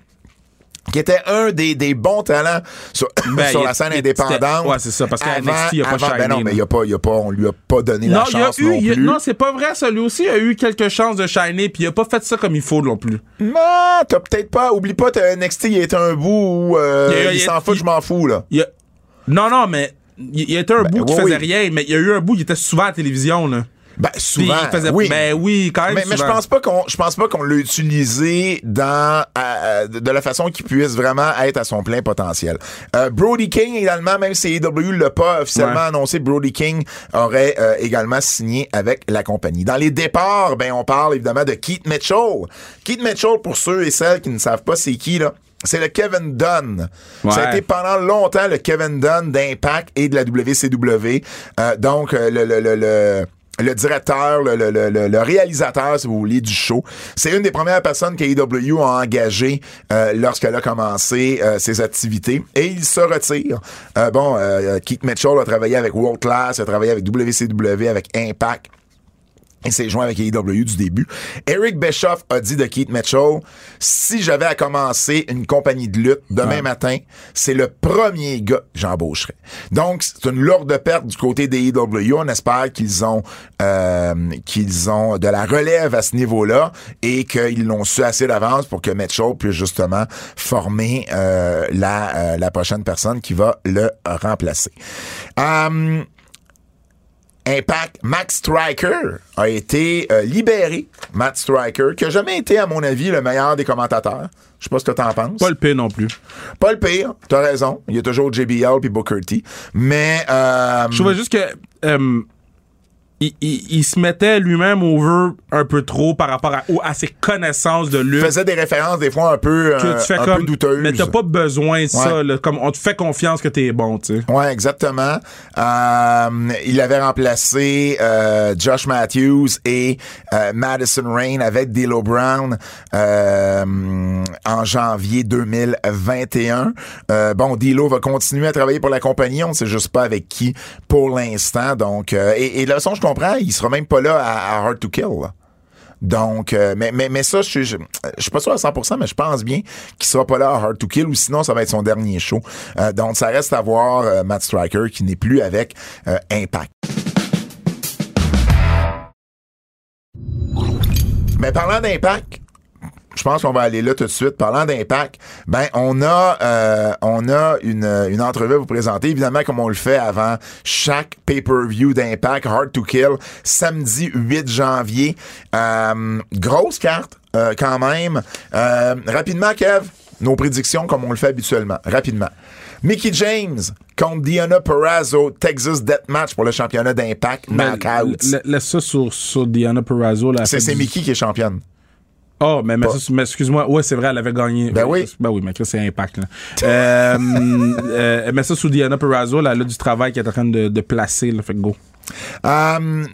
S2: Qui était un des, des bons talents sur,
S3: Ben, [laughs]
S2: sur la scène indépendante.
S3: ouais, c'est ça, parce qu'à NXT, il a pas
S2: avant- Ben non, mais il y a pas, il y a pas, on lui a pas donné la
S3: Non,
S2: chance
S3: eu,
S2: non
S3: y a-
S2: plus.
S3: non, c'est pas vrai, ça. Lui aussi, il a eu quelques chances de shiner, puis il a pas fait ça comme il faut non plus.
S2: Non, t'as peut-être pas. Oublie pas, NXT, il était un bout où euh,
S3: Il
S2: s'en fout, je m'en fous, là.
S3: Il a- Non, non, mais il y a été un bout qui
S2: Ben, oui,
S3: faisait
S2: oui.
S3: rien, mais il y a eu un bout qui était souvent à la télévision, là.
S2: Ben, souvent.
S3: il faisait.
S2: oui.
S3: Ben oui, quand même.
S2: Mais, mais je pense pas qu'on je pense pas qu'on l'a utilisé dans euh, de la façon qu'il puisse vraiment être à son plein potentiel. Euh, Brody King également, même si AEW l'a pas officiellement
S3: Ouais.
S2: annoncé, Brody King aurait euh, également signé avec la compagnie. Dans les départs, ben on parle évidemment de Keith Mitchell. Keith Mitchell, pour ceux et celles qui ne savent pas c'est qui là. C'est le Kevin Dunn. Ça a
S3: Ouais.
S2: été pendant longtemps le Kevin Dunn d'Impact et de la WCW. Euh, donc, euh, le, le, le, le- le directeur, le, le, le, le- le réalisateur, si vous voulez, du show. C'est une des premières personnes qu'AEW a engagé euh, lorsqu'elle a commencé euh, ses activités. Et il se retire. Euh, bon, euh, Keith Mitchell a travaillé avec World Class, a travaillé avec WCW, avec Impact. Il s'est joint avec AEW du début. Eric Bischoff a dit de Keith Mitchell, si j'avais à commencer une compagnie de lutte demain matin, c'est le premier gars que j'embaucherais. Donc, c'est une lourde perte du côté des AEW. On espère qu'ils ont euh, qu'ils ont de la relève à ce niveau-là et qu'ils l'ont su assez d'avance pour que Mitchell puisse justement former euh, la, euh, la prochaine personne qui va le remplacer. Um, Impact, Max Striker a été euh, libéré. Matt Striker, qui a jamais été, à mon avis, le meilleur des commentateurs. Je sais pas ce que t'en penses.
S3: Pas le pire non plus.
S2: Pas le pire, t'as raison. Il y a toujours JBL puis Booker T. Mais euh,
S3: Je trouvais juste que euh, il, il- il se mettait lui-même over un peu trop par rapport à, au- à ses connaissances de
S2: il
S3: lutte.
S2: faisait des références des fois un peu,
S3: que
S2: euh,
S3: tu fais
S2: un
S3: comme,
S2: peu douteuses.
S3: mais t'as pas besoin de ça. Là. comme on te fait confiance que t'es bon, tu sais.
S2: Ouais, exactement. Euh, il avait remplacé euh, Josh Matthews et euh, Madison Rain avec D'Lo Brown euh, en janvier 2021. Euh, bon, D'Lo va continuer à travailler pour la compagnie. On ne sait juste pas avec qui pour l'instant. Donc, euh, et, et façon, je comprends, il sera même pas là à, Hard to Kill. Donc, euh, mais, mais, mais ça, je je, suis pas sûr à 100%, mais je pense bien qu'il sera pas là à Hard to Kill ou sinon ça va être son dernier show. Euh, donc, ça reste à voir euh, Matt Striker qui n'est plus avec Impact. Mais parlant d'Impact, je pense qu'on va aller là tout de suite. Parlant d'impact, ben on a euh, on a une, une entrevue à vous présenter, évidemment comme on le fait avant chaque pay-per-view d'impact, Hard to Kill, samedi 8 janvier. Euh, grosse carte euh, quand même. Euh, rapidement, Kev, nos prédictions comme on le fait habituellement. Rapidement. Mickey James contre Diana Perrazzo, Texas Deathmatch pour le championnat d'impact, knockout.
S3: La- la- Laisse ça sur, sur Diana Perrazzo.
S2: C'est
S3: fait
S2: c'est
S3: du-
S2: Mickey qui est championne.
S3: Oh, mais, mais, excuse-moi. Ouais, c'est vrai, elle avait gagné.
S2: Ben oui.
S3: Ben oui, mais que c'est Impact. Là. euh, [laughs] euh, mais ça, sous Diana Perrazzo, là, elle a du travail qu'elle est en train de, de placer. Là, fait que go.
S2: Euh,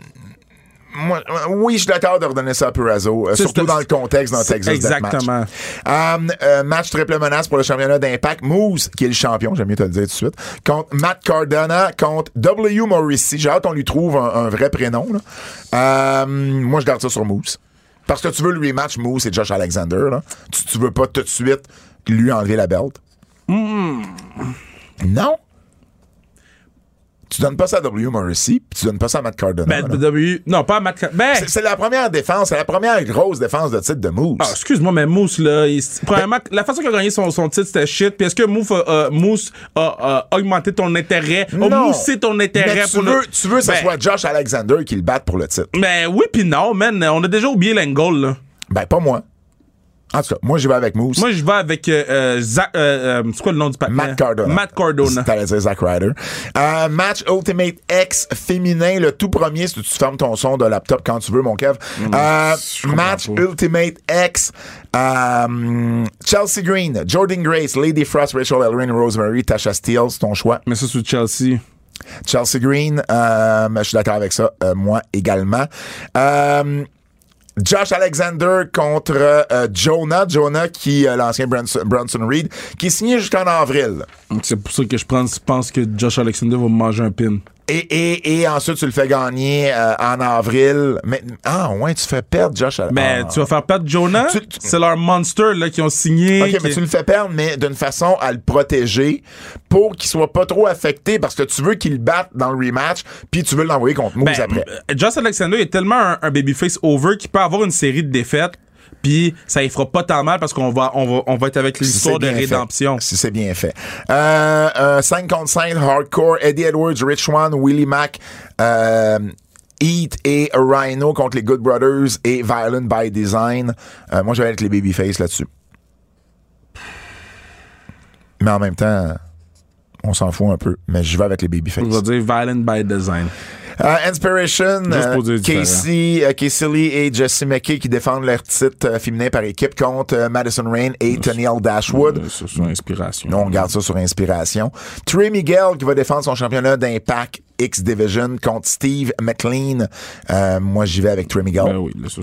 S2: moi, oui, je suis d'accord de redonner ça à Purazo, euh, surtout dans le contexte dans Texas
S3: exactement.
S2: Euh, match triple menace pour le championnat d'Impact. Moose, qui est le champion, j'aime mieux te le dire tout de suite, contre Matt Cardona, contre W. Morrissey. J'ai hâte qu'on lui trouve un, un vrai prénom. là. Moi, je garde ça sur Moose. Parce que tu veux le rematch Moose et Josh Alexander. Là. Tu, tu veux pas tout de suite lui enlever la belt?
S3: Hmm.
S2: Non? Tu donnes pas ça à W. Morrissey, puis tu donnes pas ça à Matt Cardona.
S3: Ben. W. Non, pas Matt. Car- Ben.
S2: C'est- la première défense, c'est la première grosse défense de titre de Moose.
S3: Ah, excuse-moi, mais Moose, là, il- premièrement, la façon qu'il a gagné son, son titre, c'était shit. Puis est-ce que Moose a, euh, Moose a, a augmenté ton intérêt? A moussé ton intérêt
S2: Mais tu
S3: pour
S2: veux,
S3: le.
S2: tu veux que ce
S3: Ben,
S2: soit Josh Alexander qui le batte pour le titre.
S3: Ben oui, puis non, man. On a déjà oublié l'angle, là.
S2: Ben, pas moi. En tout cas, moi, j'y vais avec Moose.
S3: Moi, je vais avec euh, euh, Zach. euh, euh, c'est quoi le nom du patin?
S2: Matt Cardona.
S3: Matt Cardona.
S2: T'allais dire Zack Ryder. Euh, match Ultimate X féminin, le tout premier, si tu fermes ton son de laptop quand tu veux, mon Kev. Euh,
S3: comprends
S2: match
S3: pas.
S2: Ultimate X. euh, Chelsea Green, Jordan Grace, Lady Frost, Rachel Ellering, Rosemary, Tasha Steele, c'est ton choix.
S3: Mais ça, c'est Chelsea.
S2: Chelsea Green, euh, je suis d'accord avec ça, euh, moi également. Euh, Josh Alexander contre euh, Jonah, Jonah qui euh, l'ancien Bronson, Reed, qui est jusqu'en avril.
S3: C'est pour ça que je pense, que Josh Alexander va manger un pin.
S2: Et, et, et ensuite, tu le fais gagner euh, en avril. Mais, ah, ouais, tu fais perdre Josh Alexander.
S3: Mais Ben, tu vas faire perdre Jonah?
S2: Tu- tu-
S3: C'est leur monster là, qui ont signé.
S2: OK,
S3: qui-
S2: mais tu le fais perdre, mais d'une façon à le protéger pour qu'il soit pas trop affecté parce que tu veux qu'il batte dans le rematch, puis tu veux l'envoyer contre Moose
S3: Ben,
S2: après.
S3: Josh Alexander est tellement un, un babyface over qu'il peut avoir une série de défaites, puis ça y fera pas tant mal parce qu'on va, on va, on va être avec l'histoire de
S2: fait.
S3: rédemption.
S2: Si c'est bien fait. Euh, euh, 5 contre 5, hardcore, Eddie Edwards, Rich One, Willie Mack, euh, Heat et Rhino contre les Good Brothers et Violent by Design. Euh, moi, j'avais avec les Babyface là-dessus. Mais en même temps, on s'en fout un peu. Mais je vais avec les Babyface.
S3: On va dire violent by design.
S2: Euh, Inspiration, euh. Casey, euh, Casey Lee et Jessie McKay qui défendent leur titre féminin par équipe contre Madison Rain et Tennille Dashwood.
S3: Ça, c'est une inspiration.
S2: On garde ça sur inspiration. Trey Miguel qui va défendre son championnat d'impact X Division contre Steve McLean. Euh, moi, j'y vais avec Trey Miguel.
S3: Ben oui, là, ça.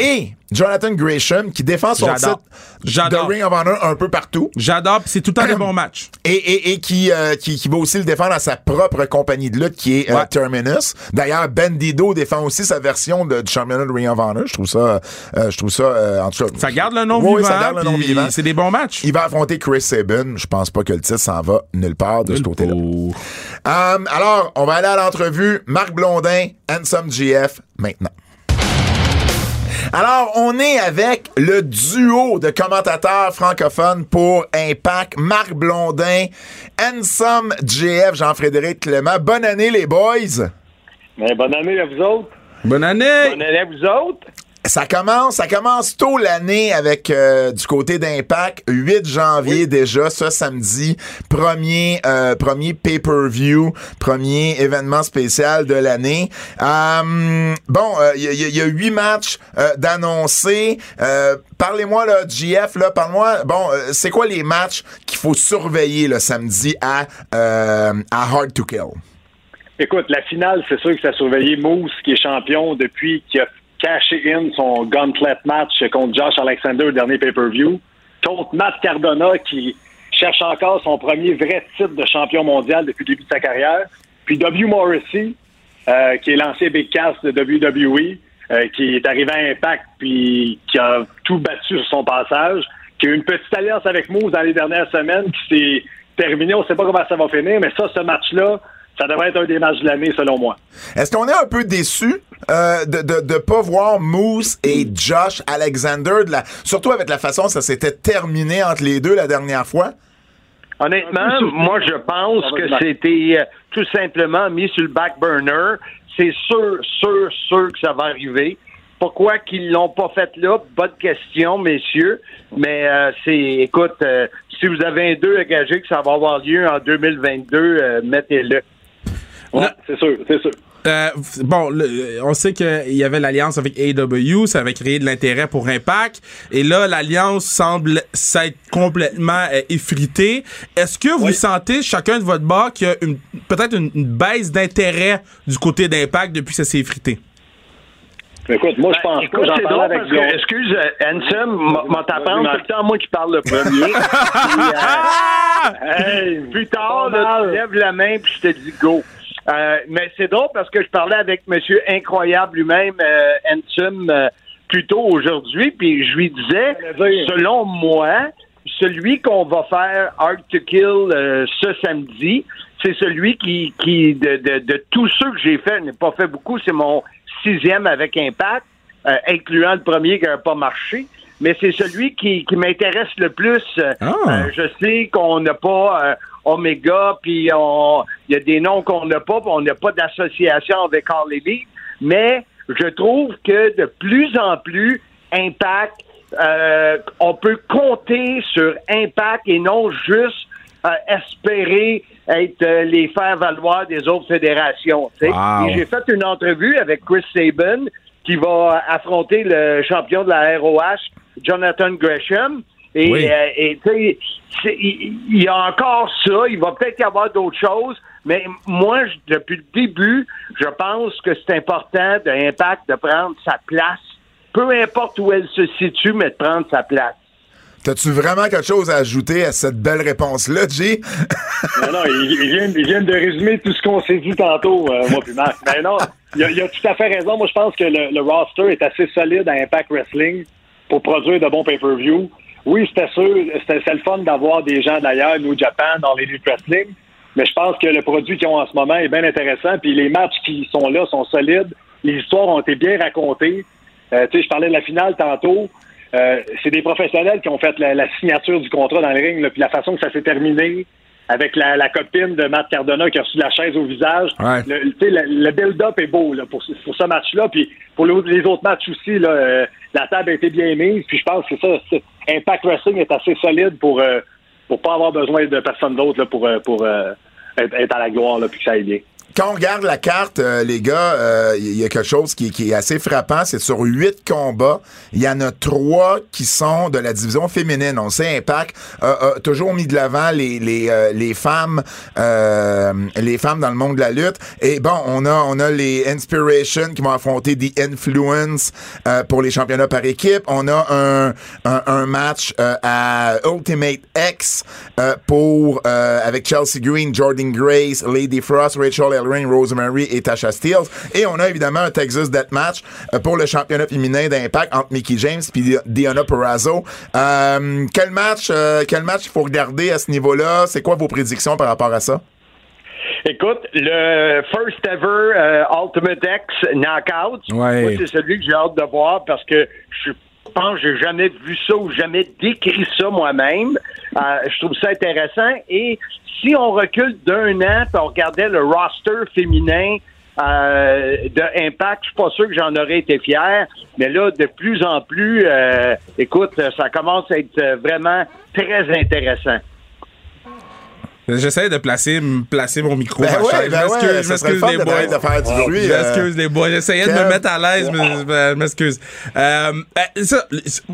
S2: Et Jonathan Gresham qui défend son titre de Ring of Honor un peu partout.
S3: J'adore, c'est tout le temps des bons [clears throat] matchs.
S2: Et, et, et qui, euh, qui, qui va aussi le défendre à sa propre compagnie de lutte qui est euh,
S3: Ouais.
S2: Terminus. D'ailleurs, Bandido défend aussi sa version de, du championnat de Ring of Honor. Je trouve ça, euh, je trouve ça, en tout cas.
S3: Ça garde le nom
S2: Oui,
S3: vivant,
S2: ça garde le nom vivant.
S3: c'est des bons matchs.
S2: Il va affronter Chris Sabin. Je pense pas que le titre s'en va nulle part de ce côté-là. Alors, on va aller à l'entrevue. Marc Blondin, Handsome GF, maintenant. Alors, on est avec le duo de commentateurs francophones pour Impact, Marc Blondin, Handsome GF, Jean-Frédéric Clément. Bonne année, les boys!
S1: Mais bonne année à vous autres.
S3: Bonne année!
S1: Bonne année à vous autres.
S2: Ça commence, ça commence tôt l'année avec euh, du côté d'Impact, 8 janvier déjà, ça samedi, premier euh, premier pay-per-view, premier événement spécial de l'année. Euh, bon, il y, a- y a huit matchs euh, d'annoncer. Euh, Parlez-moi là, GF, là, parle-moi. Bon, euh, c'est quoi les matchs qu'il faut surveiller le samedi à euh, à Hard to Kill?
S1: Écoute, la finale, c'est sûr que ça a surveillé Moose, qui est champion depuis qu'il a caché in son gauntlet match contre Josh Alexander dernier pay-per-view. Contre Matt Cardona, qui cherche encore son premier vrai titre de champion mondial depuis le début de sa carrière. Puis W. Morrissey, euh, qui est l'ancien Big Cass de WWE, euh, qui est arrivé à Impact puis qui a tout battu sur son passage, qui a eu une petite alliance avec Moose dans les dernières semaines, qui s'est terminée. On ne sait pas comment ça va finir, mais ça, ce match-là, ça devrait être un des matchs de l'année, selon moi.
S2: Est-ce qu'on est un peu déçu euh, de, de de pas voir Moose et Josh Alexander, de la, surtout avec la façon dont ça s'était terminé entre les deux la dernière fois?
S4: Honnêtement, moi, je pense que c'était euh, tout simplement mis sur le back burner. C'est sûr, sûr, sûr que ça va arriver. Pourquoi qu'ils l'ont pas fait là? Bonne question, messieurs. Mais euh, c'est, écoute, euh, si vous avez un 2 engagé que ça va avoir lieu en 2022, euh, mettez-le.
S1: Ouais, c'est sûr, c'est sûr.
S3: Euh, bon, le- on sait qu'il y avait l'alliance avec AW, ça avait créé de l'intérêt pour Impact, et là, l'alliance semble s'être complètement euh, effritée. Est-ce que vous
S1: Oui.
S3: sentez, chacun de votre bord, qu'il y a une- peut-être une, une baisse d'intérêt du côté d'Impact depuis que ça s'est effrité?
S1: Écoute, moi, je pense
S4: Ben, Écoute,
S1: pas. J'en
S4: c'est
S1: avec
S4: parce que,
S1: Blond.
S4: excuse, euh, Ansem,
S1: Vas-y,
S4: tout le temps moi qui parle le premier. [laughs] Puis, euh,
S1: Hey,
S4: Plus tard, là, tu lèves la main puis je te dis go. Euh, mais c'est drôle parce que je parlais avec Monsieur Incroyable lui-même, euh, euh, plus tôt aujourd'hui, puis je lui disais, selon moi, celui qu'on va faire Hard to Kill euh, ce samedi, c'est celui qui, qui de, de, de tous ceux que j'ai fait, je n'ai pas fait beaucoup, c'est mon sixième avec Impact, euh, incluant le premier qui n'a pas marché. Mais c'est celui qui, qui m'intéresse le plus.
S3: Ah.
S4: euh, je sais qu'on n'a pas euh, Omega, puis on- il y a des noms qu'on n'a pas, puis on n'a pas d'association avec All Elite, mais je trouve que de plus en plus, Impact, euh, on peut compter sur Impact et non juste euh, espérer être euh, les faire valoir des autres fédérations.
S3: Wow.
S4: J'ai fait une entrevue avec Chris Sabin qui va affronter le champion de la ROH, Jonathan Gresham. Et,
S3: Oui.
S4: euh, et tu sais, c'est- il il y a encore ça. Il va peut-être y avoir d'autres choses. Mais moi, je- depuis le début, je pense que c'est important d'Impact de prendre sa place. Peu importe où elle se situe, mais de prendre sa place.
S2: T'as-tu vraiment quelque chose à ajouter à cette belle réponse-là, G? [laughs]
S1: Non, non, ils, viennent, ils viennent de résumer tout ce qu'on s'est dit tantôt, euh, moi puis Marc. Mais non, il a, il a tout à fait raison. Moi, je pense que le, le roster est assez solide à Impact Wrestling pour produire de bons pay-per-view. Oui, c'était sûr, c'était le fun d'avoir des gens d'ailleurs, New Japan, dans les Wrestling. Mais je pense que le produit qu'ils ont en ce moment est bien intéressant. Puis les matchs qui sont là sont solides. Les histoires ont été bien racontées. Euh, tu sais, je parlais de la finale tantôt. Euh, c'est des professionnels qui ont fait la, signature du contrat dans le ring, puis la façon que ça s'est terminé avec la, la copine de Matt Cardona qui a reçu la chaise au visage.
S3: Ouais.
S1: Le, tu sais, le, le build-up est beau là, pour, ce- pour ce match-là, puis pour le- les autres matchs aussi. Là, euh, la table a été bien mise, puis je pense que ça. Impact Wrestling est assez solide pour euh, pour pas avoir besoin de personne d'autre là, pour euh, pour euh, être, être à la gloire là, puis que ça aille bien.
S2: Quand on regarde la carte, euh, les gars, euh, il y a quelque chose qui, qui est assez frappant. C'est sur huit combats, il y en a trois qui sont de la division féminine. On sait, Impact a, toujours mis de l'avant les, les, euh, les femmes euh, les femmes dans le monde de la lutte. Et bon, on a, on a les Inspiration qui vont affronter The Influence pour les championnats par équipe. On a un, un, un match à Ultimate X pour avec Chelsea Green, Jordan Grace, Lady Frost, Rachel Rosemary et Tasha Steele. Et on a évidemment un Texas Deathmatch euh, pour le championnat féminin d'Impact entre Mickey James et Diana Perrazzo. Euh, quel match, euh, quel match il faut regarder à ce niveau-là? C'est quoi vos prédictions par rapport à ça?
S4: Écoute, le first ever euh, Ultimate X Knockout,
S3: Ouais.
S4: moi, c'est celui que j'ai hâte de voir parce que je pense que j'ai jamais vu ça ou jamais décrit ça moi-même. Euh, je trouve ça intéressant. Et si on recule d'un an et on regardait le roster féminin euh, de Impact, je suis pas sûr que j'en aurais été fier. Mais là, de plus en plus, euh, écoute, ça commence à être vraiment très intéressant.
S3: J'essaie de placer, placer mon micro.
S2: Ben ouais,
S3: chaise.
S2: ben
S3: Je m'excuse,
S2: ouais,
S3: je m'excuse les boys.
S2: peut-être de faire du bruit,
S3: Je
S2: euh,
S3: m'excuse les boys. J'essayais de me mettre à l'aise, mais je je m'excuse. Euh, ben, ça,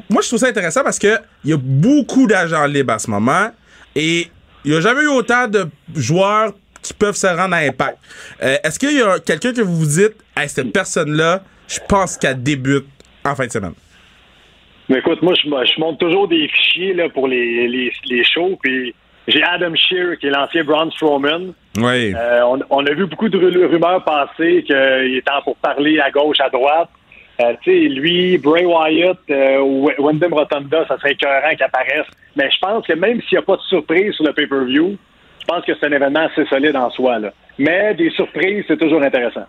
S3: moi, je trouve ça intéressant parce que il y a beaucoup d'agents libres à ce moment et il n'y a jamais eu autant de joueurs qui peuvent se rendre à Impact. Euh, Est-ce qu'il y a quelqu'un que vous vous dites, hey, cette personne-là, je pense qu'elle débute en fin de semaine?
S1: Mais écoute, moi, je, je monte toujours des fichiers là, pour les, les, les shows, puis j'ai Adam Shear, qui est l'ancien Braun Strowman.
S3: Oui.
S1: Euh, on, on a vu beaucoup de ru- rumeurs passer qu'il est temps pour parler à gauche, à droite. Euh, tu sais, lui, Bray Wyatt euh, ou Wyndham Rotunda, ça serait écœurant qu'il apparaisse. Mais je pense que même s'il n'y a pas de surprise sur le pay-per-view, je pense que c'est un événement assez solide en soi. Là. Mais des surprises, c'est toujours intéressant.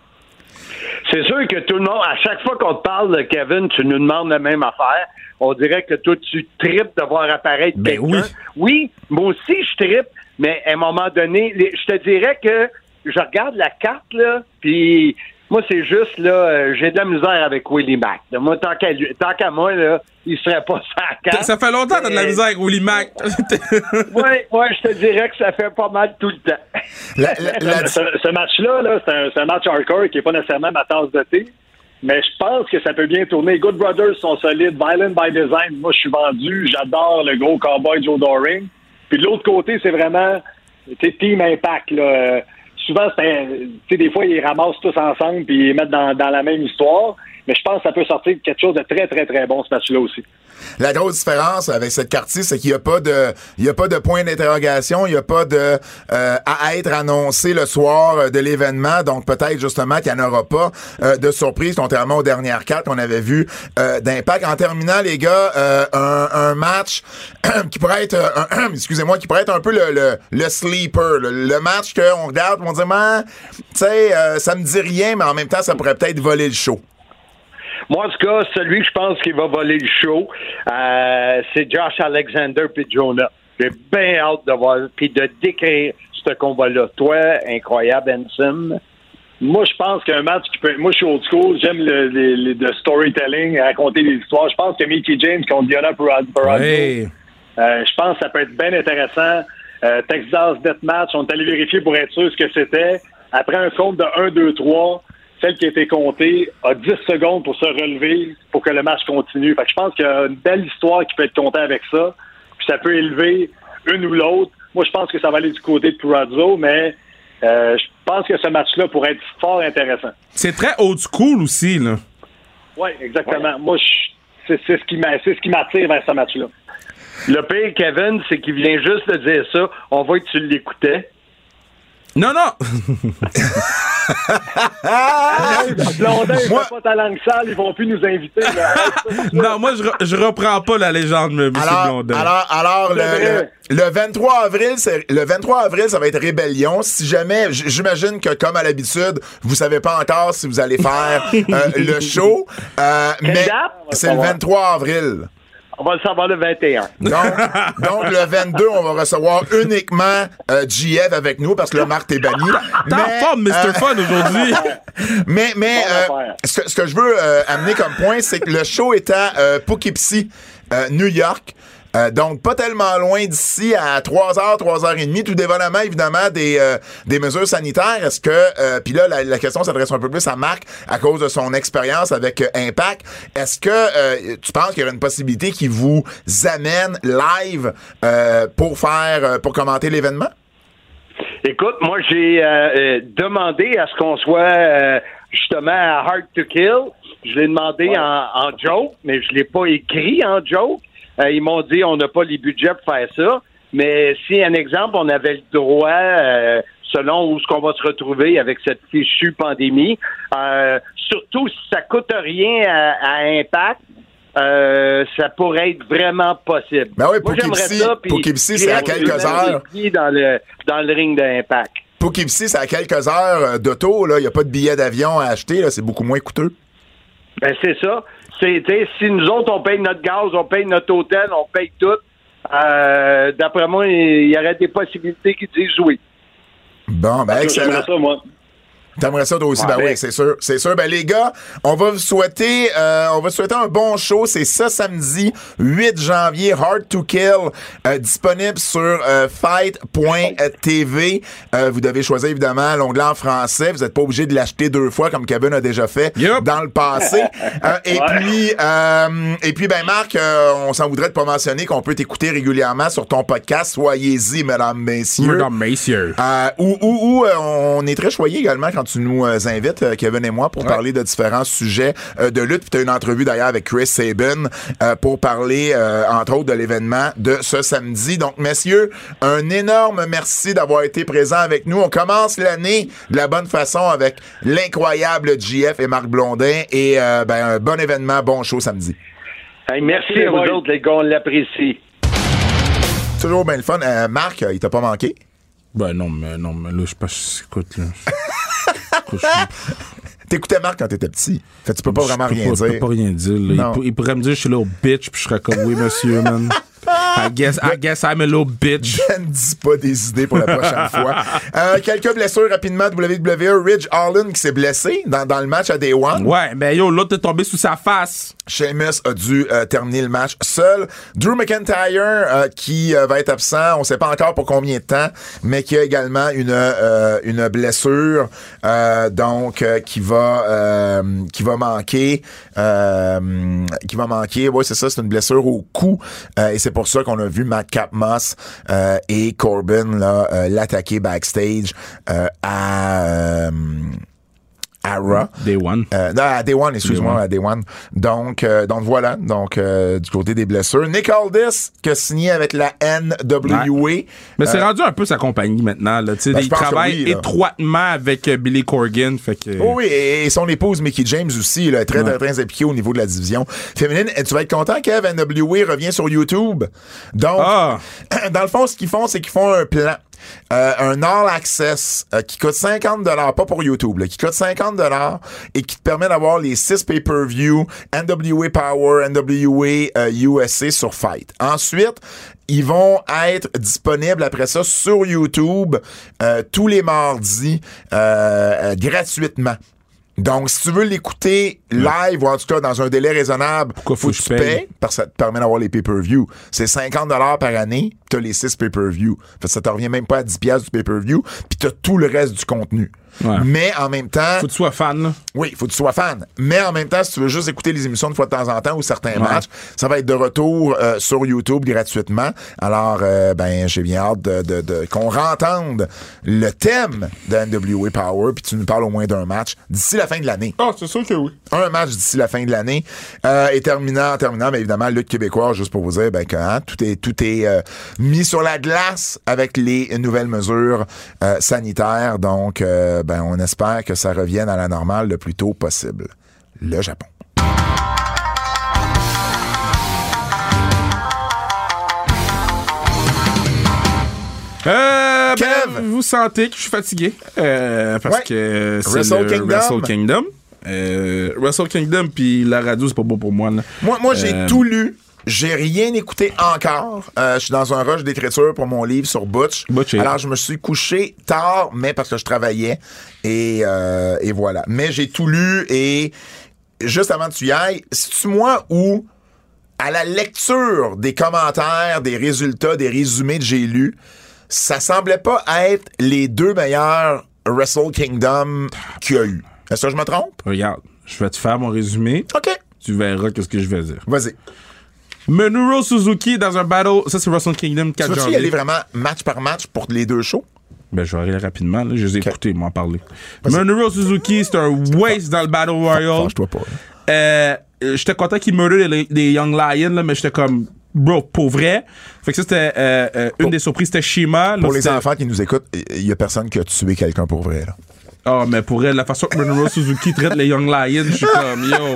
S4: C'est sûr que tout le monde, à chaque fois qu'on te parle de Kevin, tu nous demandes la même affaire. On dirait que toi, tu tripes de voir apparaître
S3: Ben
S4: quelqu'un. Oui, moi aussi, je trippe, mais à un moment donné, je te dirais que je regarde la carte, là, puis moi, c'est juste, là, euh, j'ai de la misère avec Willie Mack. Moi, tant qu'à lui- tant qu'à moi, là, il serait pas carte.
S3: Ça fait longtemps que t'as de la misère avec Willie Mac. [laughs]
S4: Ouais, ouais, je te dirais que ça fait pas mal tout le temps.
S2: La- la- [laughs] la-
S1: ce, ce match-là, là, c'est un, c'est un match hardcore qui n'est pas nécessairement ma tasse de thé. Mais je pense que ça peut bien tourner. Good Brothers sont solides. Violent by Design, moi, je suis vendu. J'adore le gros cowboy Joe Doring. Puis de l'autre côté, c'est vraiment tu Team Impact. Là. Souvent, c'est un- tu sais, des fois, ils ramassent tous ensemble puis ils les mettent dans la même histoire. Mais je pense que ça peut sortir quelque chose de très, très, très bon, ce match-là aussi.
S2: La grosse différence avec cette carte-ci, c'est qu'il n'y a pas de, il y a pas de point d'interrogation, il n'y a pas de euh, à être annoncé le soir euh, de l'événement, donc peut-être justement qu'il n'y en aura pas euh, de surprise, contrairement aux dernières cartes qu'on avait vues euh, d'impact. En terminant, les gars, euh, un, un match [clears throat] qui pourrait être, euh, [clears throat] excusez-moi, qui pourrait être un peu le, le, le sleeper, le, match qu'on regarde, on dit, man, tu sais, ça me dit rien, mais en même temps, ça pourrait peut-être voler le show.
S4: Moi, en tout cas, celui que je pense qui va voler le show, euh, c'est Josh Alexander puis Jonah. J'ai bien hâte de voir, puis de décrire ce combat-là. Toi, incroyable, Ensign.
S1: Moi, je pense qu'un match qui peut. Moi, je suis old school. J'aime le, le, le- le storytelling, raconter des histoires. Je pense que Mickey James contre Diana Perrazzo,
S3: Oui.
S1: euh, je pense que ça peut être bien intéressant. Euh, Texas Deathmatch, on est allé vérifier pour être sûr ce que c'était. Après un compte de 1, 2, 3, celle qui a été comptée a 10 secondes pour se relever pour que le match continue. Fait que je pense qu'il y a une belle histoire qui peut être contée avec ça. Puis ça peut élever une ou l'autre. Moi, je pense que ça va aller du côté de Purazzo, mais euh, je pense que ce match-là pourrait être fort intéressant.
S3: C'est très old school aussi, là.
S1: Oui, exactement. Moi, je- c'est c'est ce qui m'a- c'est ce qui m'attire vers ce match-là.
S4: Le pire, Kevin, c'est qu'il vient juste de dire ça. On voit que tu l'écoutais.
S3: Non, non. [laughs]
S1: Blondin,
S2: Moi-
S1: pas ta langue sale, ils vont plus nous inviter. [laughs]
S3: non, moi, je, re- je reprends pas la légende, M.
S2: Alors,
S3: Blondin.
S2: alors, alors le, le, le 23 avril, c'est le 23 avril, ça va être rébellion. Si jamais, j'imagine que comme à l'habitude, vous savez pas encore si vous allez faire euh, le show, euh, mais c'est le 23 avril.
S4: On va le savoir le 21.
S2: Donc, donc le 22, on va recevoir uniquement euh, GF avec nous parce que le Marc est banni.
S3: T'es en forme, Mr.
S2: euh,
S3: Fun, aujourd'hui. [laughs]
S2: Mais, mais euh, ce, que- ce que je veux euh, amener comme point, c'est que le show est à euh, Poughkeepsie, euh, New York. Euh, donc, pas tellement loin d'ici, à 3h, 3h30, tout dépendamment, évidemment, des, euh, des mesures sanitaires. Est-ce que, euh, puis là, la, la question s'adresse un peu plus à Marc à cause de son expérience avec euh, Impact. Est-ce que euh, tu penses qu'il y aurait une possibilité qui vous amène live euh, pour faire, euh, pour commenter l'événement?
S4: Écoute, moi, j'ai demandé à ce qu'on soit euh, justement à Hard to Kill. Je l'ai demandé en, en joke, mais je l'ai pas écrit en joke. Euh, ils m'ont dit on n'a pas les budgets pour faire ça. Mais si, un exemple, on avait le droit, euh, selon où ce qu'on va se retrouver avec cette fichue pandémie, euh, surtout si ça coûte rien à, à Impact, euh, ça pourrait être vraiment possible.
S2: Ben oui,
S4: Moi, j'aimerais ça, puis
S2: Poughkeepsie, c'est à quelques heures.
S4: dans le, dans le ring d'Impact.
S2: Poughkeepsie, c'est à quelques heures d'auto. Il n'y a pas de billet d'avion à acheter. C'est beaucoup moins coûteux.
S4: Ben, c'est ça. Si nous autres, on paye notre gaz, on paye notre hôtel, on paye tout, euh, d'après moi, il y aurait des possibilités qui disent oui.
S2: Bon, ben excellent.
S1: Ça, moi.
S2: T'aimerais ça toi aussi, ben
S4: ben-
S2: oui, c'est sûr, c'est sûr. Ben les gars, on va vous souhaiter, euh, on va vous souhaiter un bon show. C'est ça samedi, 8 janvier, Hard to Kill, euh, disponible sur euh, fight.tv. Euh, vous devez choisir évidemment l'onglet en français. Vous n'êtes pas obligé de l'acheter deux fois comme Kevin a déjà fait dans le passé. [laughs] Euh, et puis, euh, et puis ben Marc, on s'en voudrait de pas mentionner qu'on peut t'écouter régulièrement sur ton podcast. Soyez-y, mesdames, messieurs.
S3: Madame Messieurs.
S2: Euh, où où- où, on est très choyés également quand tu nous euh, invites, euh, Kevin et moi, pour parler de différents sujets euh, de lutte. Puis tu as une entrevue d'ailleurs avec Chris Sabin euh, pour parler, euh, entre autres, de l'événement de ce samedi. Donc, messieurs, un énorme merci d'avoir été présents avec nous. On commence l'année de la bonne façon avec l'incroyable JF et Marc Blondin. Et euh, ben, un bon événement, bon show samedi.
S4: Hey, merci
S1: Merci,
S4: à vous autres, les gars, on l'apprécie.
S2: Toujours bien le fun. Euh, Marc, il t'a pas manqué?
S3: Ben non, mais non, mais là, je sais pas. Écoute, là. [laughs] [laughs]
S2: T'écoutais Marc quand t'étais petit. Fait tu peux pas
S3: je
S2: vraiment
S3: peux
S2: rien
S3: pas- Je peux
S2: dire.
S3: pas rien dire. là. Il,
S2: Non.
S3: pour- il pourrait me dire je suis little bitch, puis je serais comme oui, monsieur, man. [laughs] I guess, I guess I'm a little bitch.
S2: ne dis pas des idées pour la prochaine [laughs] fois. Euh, quelques blessures rapidement. WWE, Ridge Holland qui s'est blessé dans, dans le match à Day One.
S3: Ouais, ben yo, l'autre est tombé sous sa face.
S2: Sheamus a dû euh, terminer le match seul. Drew McIntyre euh, qui euh, va être absent, on sait pas encore pour combien de temps, mais qui a également une une blessure, donc qui va qui va manquer, qui va manquer. Ouais, c'est ça, c'est une blessure au cou, et c'est pour ça qu'on a vu Matt Capmoss euh, et Corbin euh, l'attaquer backstage euh, à euh, à Raw.
S3: Day one.
S2: Euh, non, à Day One, excuse-moi,
S3: Day One.
S2: à Day One. Donc, euh, donc voilà, donc euh, du côté des blessures. Nick Aldis, qui a signé avec la NWA.
S3: Mais c'est
S2: Euh,
S3: rendu un peu sa compagnie maintenant. Là. Tu sais,
S2: Ben,
S3: il travaille
S2: oui,
S3: étroitement avec euh, Billy Corgan. Fait que,
S2: Oh oui, et, et son épouse Mickey James aussi, là, très, très, très impliquée au niveau de la division féminine. Et tu vas être content, Kev, NWA revient sur YouTube. Donc,
S3: Ah. [clears throat]
S2: dans le fond, ce qu'ils font, c'est qu'ils font un plan. Euh, un All Access euh, qui coûte 50 pas pour YouTube, là, qui coûte 50 et qui te permet d'avoir les 6 pay-per-view NWA Power, NWA euh, USA sur Fight. Ensuite, ils vont être disponibles après ça sur YouTube euh, tous les mardis euh, euh, gratuitement. Donc, si tu veux l'écouter live ou en tout cas dans un délai raisonnable,
S3: Pourquoi faut que
S2: tu
S3: paye?
S2: payes parce que ça te permet d'avoir les pay-per-view. C'est 50 par année, tu as les 6 pay-per-view. Fait que ça te revient même pas à 10 pièces du pay-per-view, puis tu as tout le reste du contenu.
S3: Ouais.
S2: Mais en même temps,
S3: Faut que tu sois fan. Là.
S2: oui, faut que tu sois fan. Mais en même temps, si tu veux juste écouter les émissions de fois de temps en temps ou certains matchs, ça va être de retour euh, sur YouTube gratuitement. Alors, euh, ben, j'ai bien hâte de, de- de- qu'on rentende le thème de NWA Power, puis tu nous parles au moins d'un match d'ici la fin de l'année.
S3: Ah, c'est sûr que oui.
S2: Un match d'ici la fin de l'année. Euh, et terminant, terminant, bien évidemment, lutte québécoise, juste pour vous dire ben, que hein, tout est, tout est euh, mis sur la glace avec les nouvelles mesures euh, sanitaires. Donc, euh, ben, on espère que ça revienne à la normale le plus tôt possible. Le Japon.
S3: Euh, ben, vous sentez que je suis fatigué euh, parce
S2: Ouais.
S3: que c'est
S2: Wrestle
S3: le
S2: Kingdom.
S3: Wrestle Kingdom. Euh, Wrestle Kingdom puis la radio c'est pas beau pour moi. Là.
S2: Moi, moi j'ai tout lu. J'ai rien écouté encore. Euh, je suis dans un rush d'écriture pour mon livre sur Butch.
S3: Butch,
S2: Alors, je me suis couché tard, mais parce que je travaillais. Et, euh, et voilà. Mais j'ai tout lu et juste avant que tu y ailles, c'est-tu moi ou à la lecture des commentaires, des résultats, des résumés que j'ai lus, ça semblait pas être les deux meilleurs Wrestle Kingdom qu'il y a eu? Est-ce que je me trompe?
S3: Regarde, je vais te faire mon résumé.
S2: OK.
S3: Tu verras ce que je vais dire.
S2: Vas-y.
S3: Minoru Suzuki dans un battle. Ça, c'est Wrestle Kingdom 4
S2: Tu vas-tu y
S3: janvier.
S2: aller vraiment match par match pour les deux shows?
S3: Ben, je vais aller rapidement. Là. Je les ai écoutés, m'en parler. Minoru Suzuki, c'est un waste dans le Battle Royale.
S2: Fâche-toi pas. là.
S3: Euh, euh, j'étais content qu'il murder les Young Lions, là, mais j'étais comme, bro, pour vrai. Fait que ça, c'était euh, euh, une des surprises, c'était Shima.
S2: Pour les enfants qui nous écoutent, il y a personne qui a tué quelqu'un pour vrai. Là.
S3: Ah, mais pour elle, la façon que Minoru Suzuki traite les Young Lions, je suis comme, yo.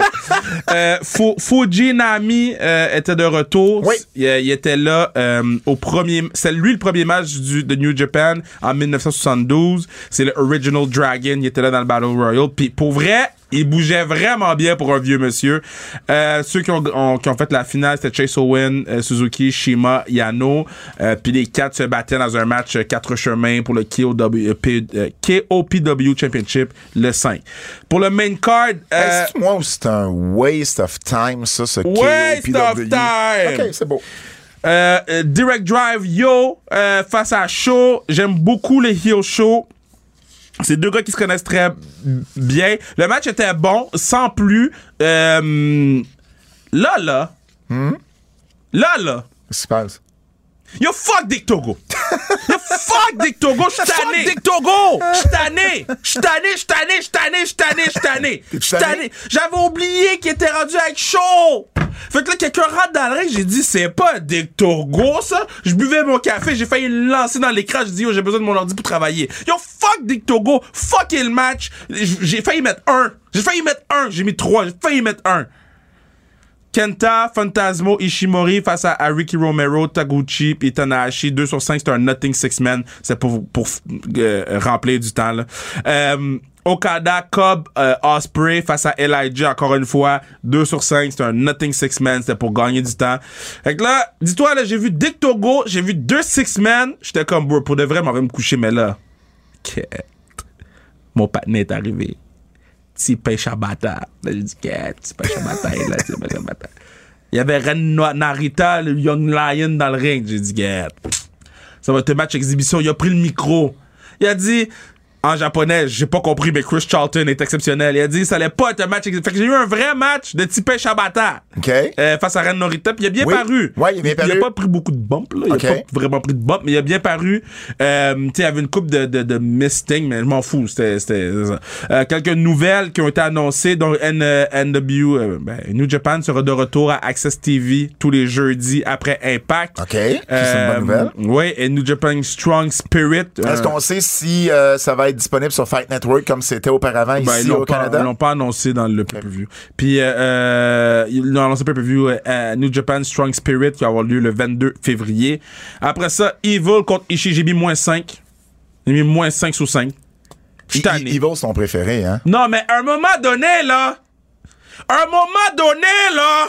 S3: Euh, Fu- Fuji Nami euh, était de retour.
S2: Oui.
S3: Il, il était là euh, au premier... C'est lui le premier match du, de New Japan en 1972. C'est le Original Dragon. Il était là dans le Battle Royal. Puis pour vrai, il bougeait vraiment bien pour un vieux monsieur. Euh, ceux qui ont, ont- qui ont fait la finale, c'était Chase Owen, euh, Suzuki, Shima, Yano. Euh, puis les quatre se battaient dans un match euh, quatre chemins pour le KOW, euh, P- KOPW Championship le 5. Pour le main card, euh,
S2: Est-ce que moi c'est un waste of time, ça, ce
S3: Waste
S2: KOPW?
S3: of time!
S2: OK, c'est beau.
S3: Direct Drive Yo euh, face à Show. J'aime beaucoup les Heel Show. C'est deux gars qui se connaissent très bien. Le match était bon, sans plus. Euh, là, là. Là, là.
S2: Qu'est-ce qui se passe?
S3: Yo, fuck Dick Togo. Yo, fuck Dick Togo. [laughs] Tanné. Dick Togo. J'suis tanné. J'suis tanné, j'suis tanné, j'suis tanné, j'suis tanné, tanné? [laughs]
S2: tanné.
S3: J'avais oublié qu'il était rendu avec chaud. Fait que là, quelqu'un rentre dans le ring, j'ai dit, c'est pas Dick Togo, ça. Je buvais mon café, j'ai failli le lancer dans l'écran, j'ai dit, yo, j'ai besoin de mon ordi pour travailler. Yo, fuck Dick Togo. Fuck le match. J'ai failli mettre un. J'ai failli mettre un. J'ai mis trois. J'ai failli mettre un. Kenta, Fantasmo, Ishimori face à, à Ricky Romero, Taguchi et Tanahashi. 2 sur 5, c'est un Nothing Six Men. C'est pour, pour euh, remplir du temps. Là. Euh, Okada, Cobb, euh, Osprey face à Elijah, encore une fois. 2 sur 5, c'est un Nothing Six Men. C'était pour gagner du temps. Fait que là, dis-toi, là, j'ai vu Dick Togo, j'ai vu deux Six Men. J'étais comme, bro, pour de vrai, m'en vais me coucher, mais là, quête. Mon partenaire est arrivé petit pêche à bâtard. Là, j'ai dit, petit pêche à bâtard, là, petit pêche à bâtard. Il y avait Ren Narita, le Young Lion dans le ring. J'ai dit, get. Ça va être un match exhibition. Il a pris le micro. Il a dit, en japonais, j'ai pas compris, mais Chris Charlton est exceptionnel. Il a dit, ça allait pas être un match. Fait que j'ai eu un vrai match de petit pêche à bâtard.
S2: OK?
S3: Euh, face à Ren Norita, puis il a bien
S2: Oui.
S3: paru.
S2: Ouais, il a bien
S3: Il
S2: paru.
S3: a pas pris beaucoup de bumps, là. Il
S2: Ok.
S3: a pas vraiment pris de bumps, mais il a bien paru. Euh, tu sais, il y avait une coupe de, de, de misting, mais je m'en fous. C'était, c'était. Euh, quelques nouvelles qui ont été annoncées, dont N, euh, NW, ben, New Japan sera de retour à Access TV tous les jeudis après Impact.
S2: OK. C'est une bonne nouvelle.
S3: Oui, et New Japan Strong Spirit.
S2: Est-ce qu'on sait si ça va être disponible sur Fight Network comme c'était auparavant
S3: Ben,
S2: ici au
S3: pas,
S2: Canada?
S3: Ils l'ont pas annoncé dans le pay-per-view. Puis, euh, euh, ils l'ont annoncé pay-per-view euh, à New Japan Strong Spirit qui va avoir lieu le 22 février. Après ça, Evil contre Ishii, j'ai mis moins 5. J'ai mis moins 5 sous 5. Je suis
S2: I-
S3: tanné.
S2: I- Evil, ton préféré, hein?
S3: Non, mais à un moment donné, là. À un moment donné, là.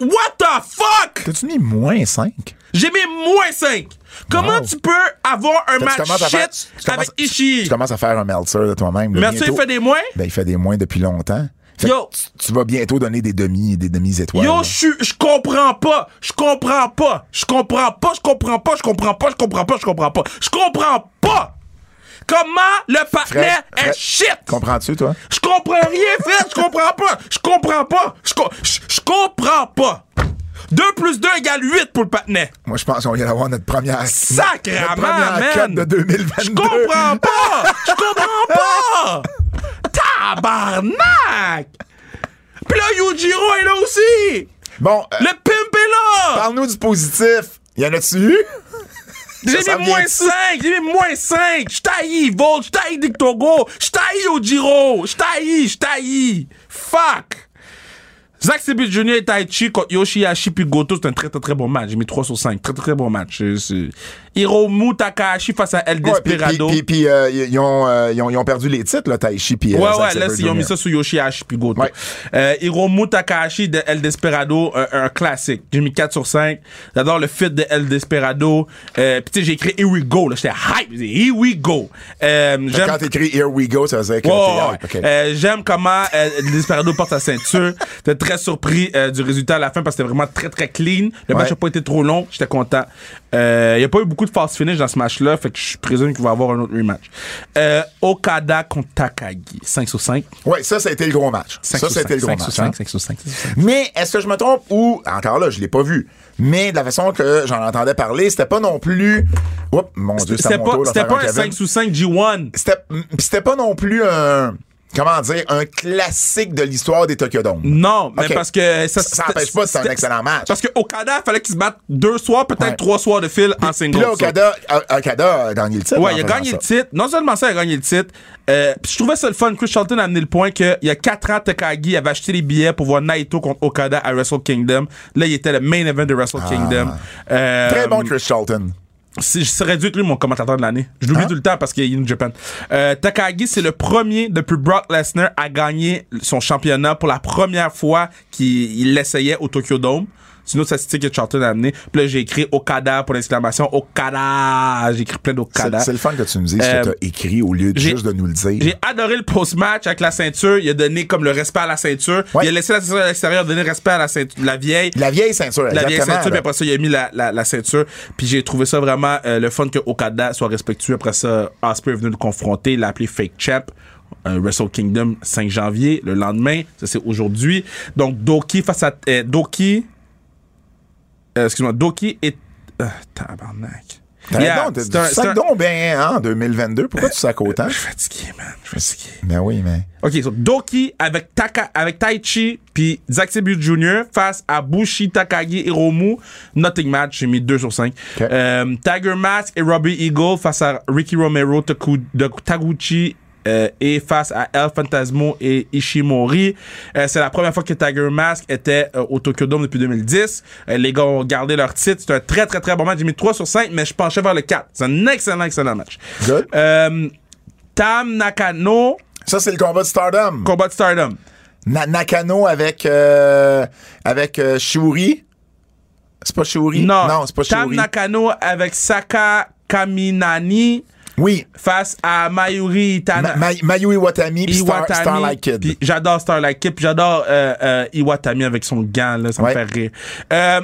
S3: What the fuck?
S2: T'as-tu mis moins 5?
S3: J'ai mis moins 5. Comment
S2: Wow.
S3: tu peux avoir un match
S2: faire-
S3: shit
S2: tu
S3: avec Ishii?
S2: Tu commences à faire un Meltzer de toi-même.
S3: tu
S2: bientôt.
S3: fait des moins?
S2: Ben, il fait des moins depuis longtemps. Fait
S3: Yo.
S2: tu, tu vas bientôt donner des demi des demi-étoiles.
S3: Yo, je comprends pas. Je comprends pas. Je comprends pas. Je comprends pas. Je comprends pas. Je comprends pas. Je comprends pas. Je comprends pas. Comment le partenaire
S2: Fred, Fred,
S3: est shit.
S2: Comprends-tu, toi?
S3: Je comprends rien, Fred. Je comprends pas. Je comprends pas. Je comprends pas. 2 plus 2 égale 8 pour le partenaire.
S2: Moi, je pense qu'on vient d'avoir notre première,
S3: Sacrement,
S2: notre première
S3: man.
S2: de 2022.
S3: Je comprends pas. Je comprends [laughs] pas. Tabarnak. Puis là, Yujiro est là aussi.
S2: Bon, euh,
S3: Le pimp est là.
S2: parle-nous du positif. Y en a-tu eu?
S3: J'ai mis moins
S2: de-
S3: 5, j'ai mis moins 5. J'taillis Volt, j'taillis Dick Togo, j'taillis Ojiro, j'taillis, j'taillis. Fuck. Zack Sabre Jr. et Taichi contre Yoshihashi puis Goto, c'est un très très très bon match. J'ai mis 3 sur 5. Très très bon match. Hiromu Takahashi face à El Desperado.
S2: Puis, puis, euh, ils, ont, euh, ils, ont, ils ont perdu les titres, là, Taichi puis euh,
S3: Ouais,
S2: Zack
S3: ouais, là, ils ont mis ça sur Yoshihashi puis Goto. Hiromu Takahashi de El Desperado, un, classique. J'ai mis 4 sur 5. J'adore le fit de El Desperado. Euh, puis tu sais, j'ai écrit Here we go. là. J'étais hype. Here we go.
S2: Quand t'écris Here We Go, ça veut dire que
S3: J'aime comment euh, Desperado porte sa ceinture. [laughs] Très surpris euh, du résultat à la fin parce que c'était vraiment très très clean. Le match
S2: Ouais.
S3: n'a pas été trop long, j'étais content. Euh, Il n'y a pas eu beaucoup de fast finish dans ce match-là, fait que je présume qu'il va y avoir un autre rematch. Euh, Okada contre Takagi, 5 sur 5.
S2: Ouais, ça, ça a été le gros match.
S3: 5
S2: ça, ça a été le gros
S3: 5
S2: match.
S3: sur 5,
S2: hein.
S3: 5 sur 5.
S2: Mais est-ce que je me trompe ou encore là, je l'ai pas vu. Mais de la façon que j'en entendais parler, c'était pas non plus. Oups, mon Dieu,
S3: C'était pas, pas un
S2: Kevin.
S3: 5 sur 5 G1.
S2: C'était pis c'était pas non plus un comment dire un classique de l'histoire des Tokyo Dome.
S3: Non, mais parce que ça,
S2: Ça empêche pas, c'est un excellent match.
S3: Parce que Okada, fallait qu'il se batte deux soirs, peut-être
S2: Ouais.
S3: trois soirs de fil en single.
S2: Puis là. Okada, O- Okada a gagné le titre.
S3: Ouais, il a gagné le titre. Non seulement ça, il a gagné le titre. Euh, puis je trouvais ça le fun. Chris Charlton a amené le point qu'il y a 4 ans, Takagi avait acheté les billets pour voir Naito contre Okada à Wrestle Kingdom. Là, il était le main event de Wrestle Kingdom. Euh,
S2: Ah. Très bon Chris Charlton.
S3: Si je serais dû être lui mon commentateur de l'année. Je l'oublie
S2: Hein?
S3: tout le temps parce qu'il est New Japan. Euh, Takagi, c'est le premier depuis Brock Lesnar à gagner son championnat pour la première fois qu'il il l'essayait au Tokyo Dome. C'est une autre statistique que Charlton a amené. Puis là, j'ai écrit Okada pour l'exclamation Okada. J'ai écrit plein d'Okada.
S2: c'est le fun que tu nous dises
S3: Euh,
S2: ce que t'as écrit au lieu de juste de nous le dire.
S3: J'ai adoré le post-match avec la ceinture. Il a donné comme le respect à la ceinture.
S2: Ouais.
S3: Il a laissé la ceinture à l'extérieur, donné le respect à la ceinture, la vieille.
S2: La vieille ceinture,
S3: La vieille ceinture, puis après ça, il a mis la, la, la ceinture. Puis j'ai trouvé ça vraiment euh, le fun que Okada soit respectueux. Après ça, Osprey est venu le confronter, il l'a appelé Fake Champ. Euh, Wrestle Kingdom 5 janvier, le lendemain, ça c'est aujourd'hui. Donc Doki face à euh, Doki, euh, excuse-moi, Doki est euh, tabarnak.
S2: T'as
S3: Yeah,
S2: donc, t'as du sac donc bien hein, en 2022. Pourquoi tu sacs autant?
S3: Je suis fatigué, man. Je suis fatigué.
S2: Ben oui, mais.
S3: OK, so Doki avec Taka, avec Taichi puis Zack Sabre Jr. face à Bushi, Takagi, Hiromu. Nothing match, j'ai mis 2 sur 5.
S2: Ok.
S3: Euh, Tiger Mask et Robbie Eagle face à Ricky Romero, Taku- Taguchi euh, et face à El Fantasmo et Ishimori. Euh, c'est la première fois que Tiger Mask était euh, au Tokyo Dome depuis 2010. Euh, les gars ont gardé leur titre. C'est un très, très, très bon match. J'ai mis 3 sur 5, mais je penchais vers le 4. C'est un excellent, excellent match.
S2: Good.
S3: Tam Nakano,
S2: Ça, c'est le combat de Stardom.
S3: combat de Stardom.
S2: Na- Nakano avec, avec Shuri. C'est pas Shuri?
S3: Non,
S2: c'est pas
S3: Tam
S2: Shuri.
S3: Nakano avec Saka Kaminani
S2: Oui.
S3: face à Mayuri Itana.
S2: Ma- Ma- Mayu Iwatami puis Star, Starlight Kid.
S3: j'adore Starlight Kid, puis j'adore euh, euh, Iwatami avec son gant, là, ça
S2: Ouais.
S3: me fait rire. Euh,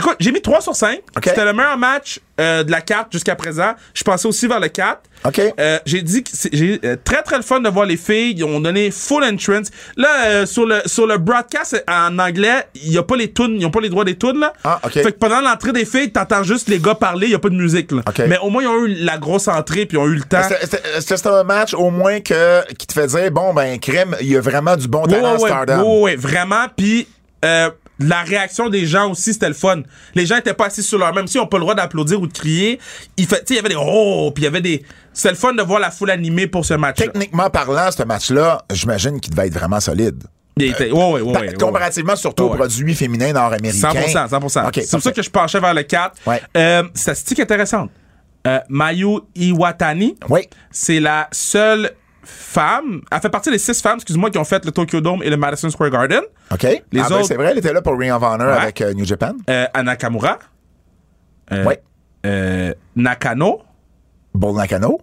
S3: écoute, j'ai mis 3 sur 5.
S2: Ok.
S3: C'était le meilleur match euh, de la carte jusqu'à présent. Je pensais aussi vers le 4.
S2: OK.
S3: Euh, j'ai dit que j'ai euh, très très le fun de voir les filles. Ils ont donné full entrance. Là, sur le sur le broadcast en anglais, il y a pas les tunes, ils ont pas les droits des tunes là.
S2: Ah, ok.
S3: Fait que pendant l'entrée des filles, t'entends juste les gars parler, il y a pas de musique là. Mais au moins ils ont eu la grosse entrée puis ils ont eu le temps.
S2: Est-ce que- c'est un match au moins que, qui te fait dire, bon, ben, crème, il y a vraiment du bon
S3: Ouais,
S2: talent
S3: ouais,
S2: à Stardom.
S3: ouais, ouais, vraiment. Puis euh, la réaction des gens aussi, c'était le fun. Les gens étaient pas assis sur leur même si on pas le droit d'applaudir ou de crier. Il fait, il y avait des oh, puis il y avait des. C'était le fun de voir la foule animée pour ce match.
S2: Techniquement parlant, ce match-là, j'imagine qu'il devait être vraiment solide.
S3: Il était.
S2: Comparativement surtout aux produits féminins nord-américains.
S3: 100%, 100%.
S2: OK,
S3: c'est pour ça que je penchais vers le 4.
S2: Ouais.
S3: Euh, statistique intéressante. Euh, Mayu Iwatani,
S2: Oui.
S3: c'est la seule femme, elle fait partie des six femmes, excuse-moi, qui ont fait le Tokyo Dome et le Madison Square Garden.
S2: OK.
S3: Les
S2: ah, ben,
S3: autres-
S2: c'est vrai, elle était là pour Ring of Honor
S3: Ouais.
S2: avec euh, New Japan.
S3: Euh, Anna Kamura. Euh,
S2: Oui.
S3: euh, Nakano.
S2: Bull Nakano,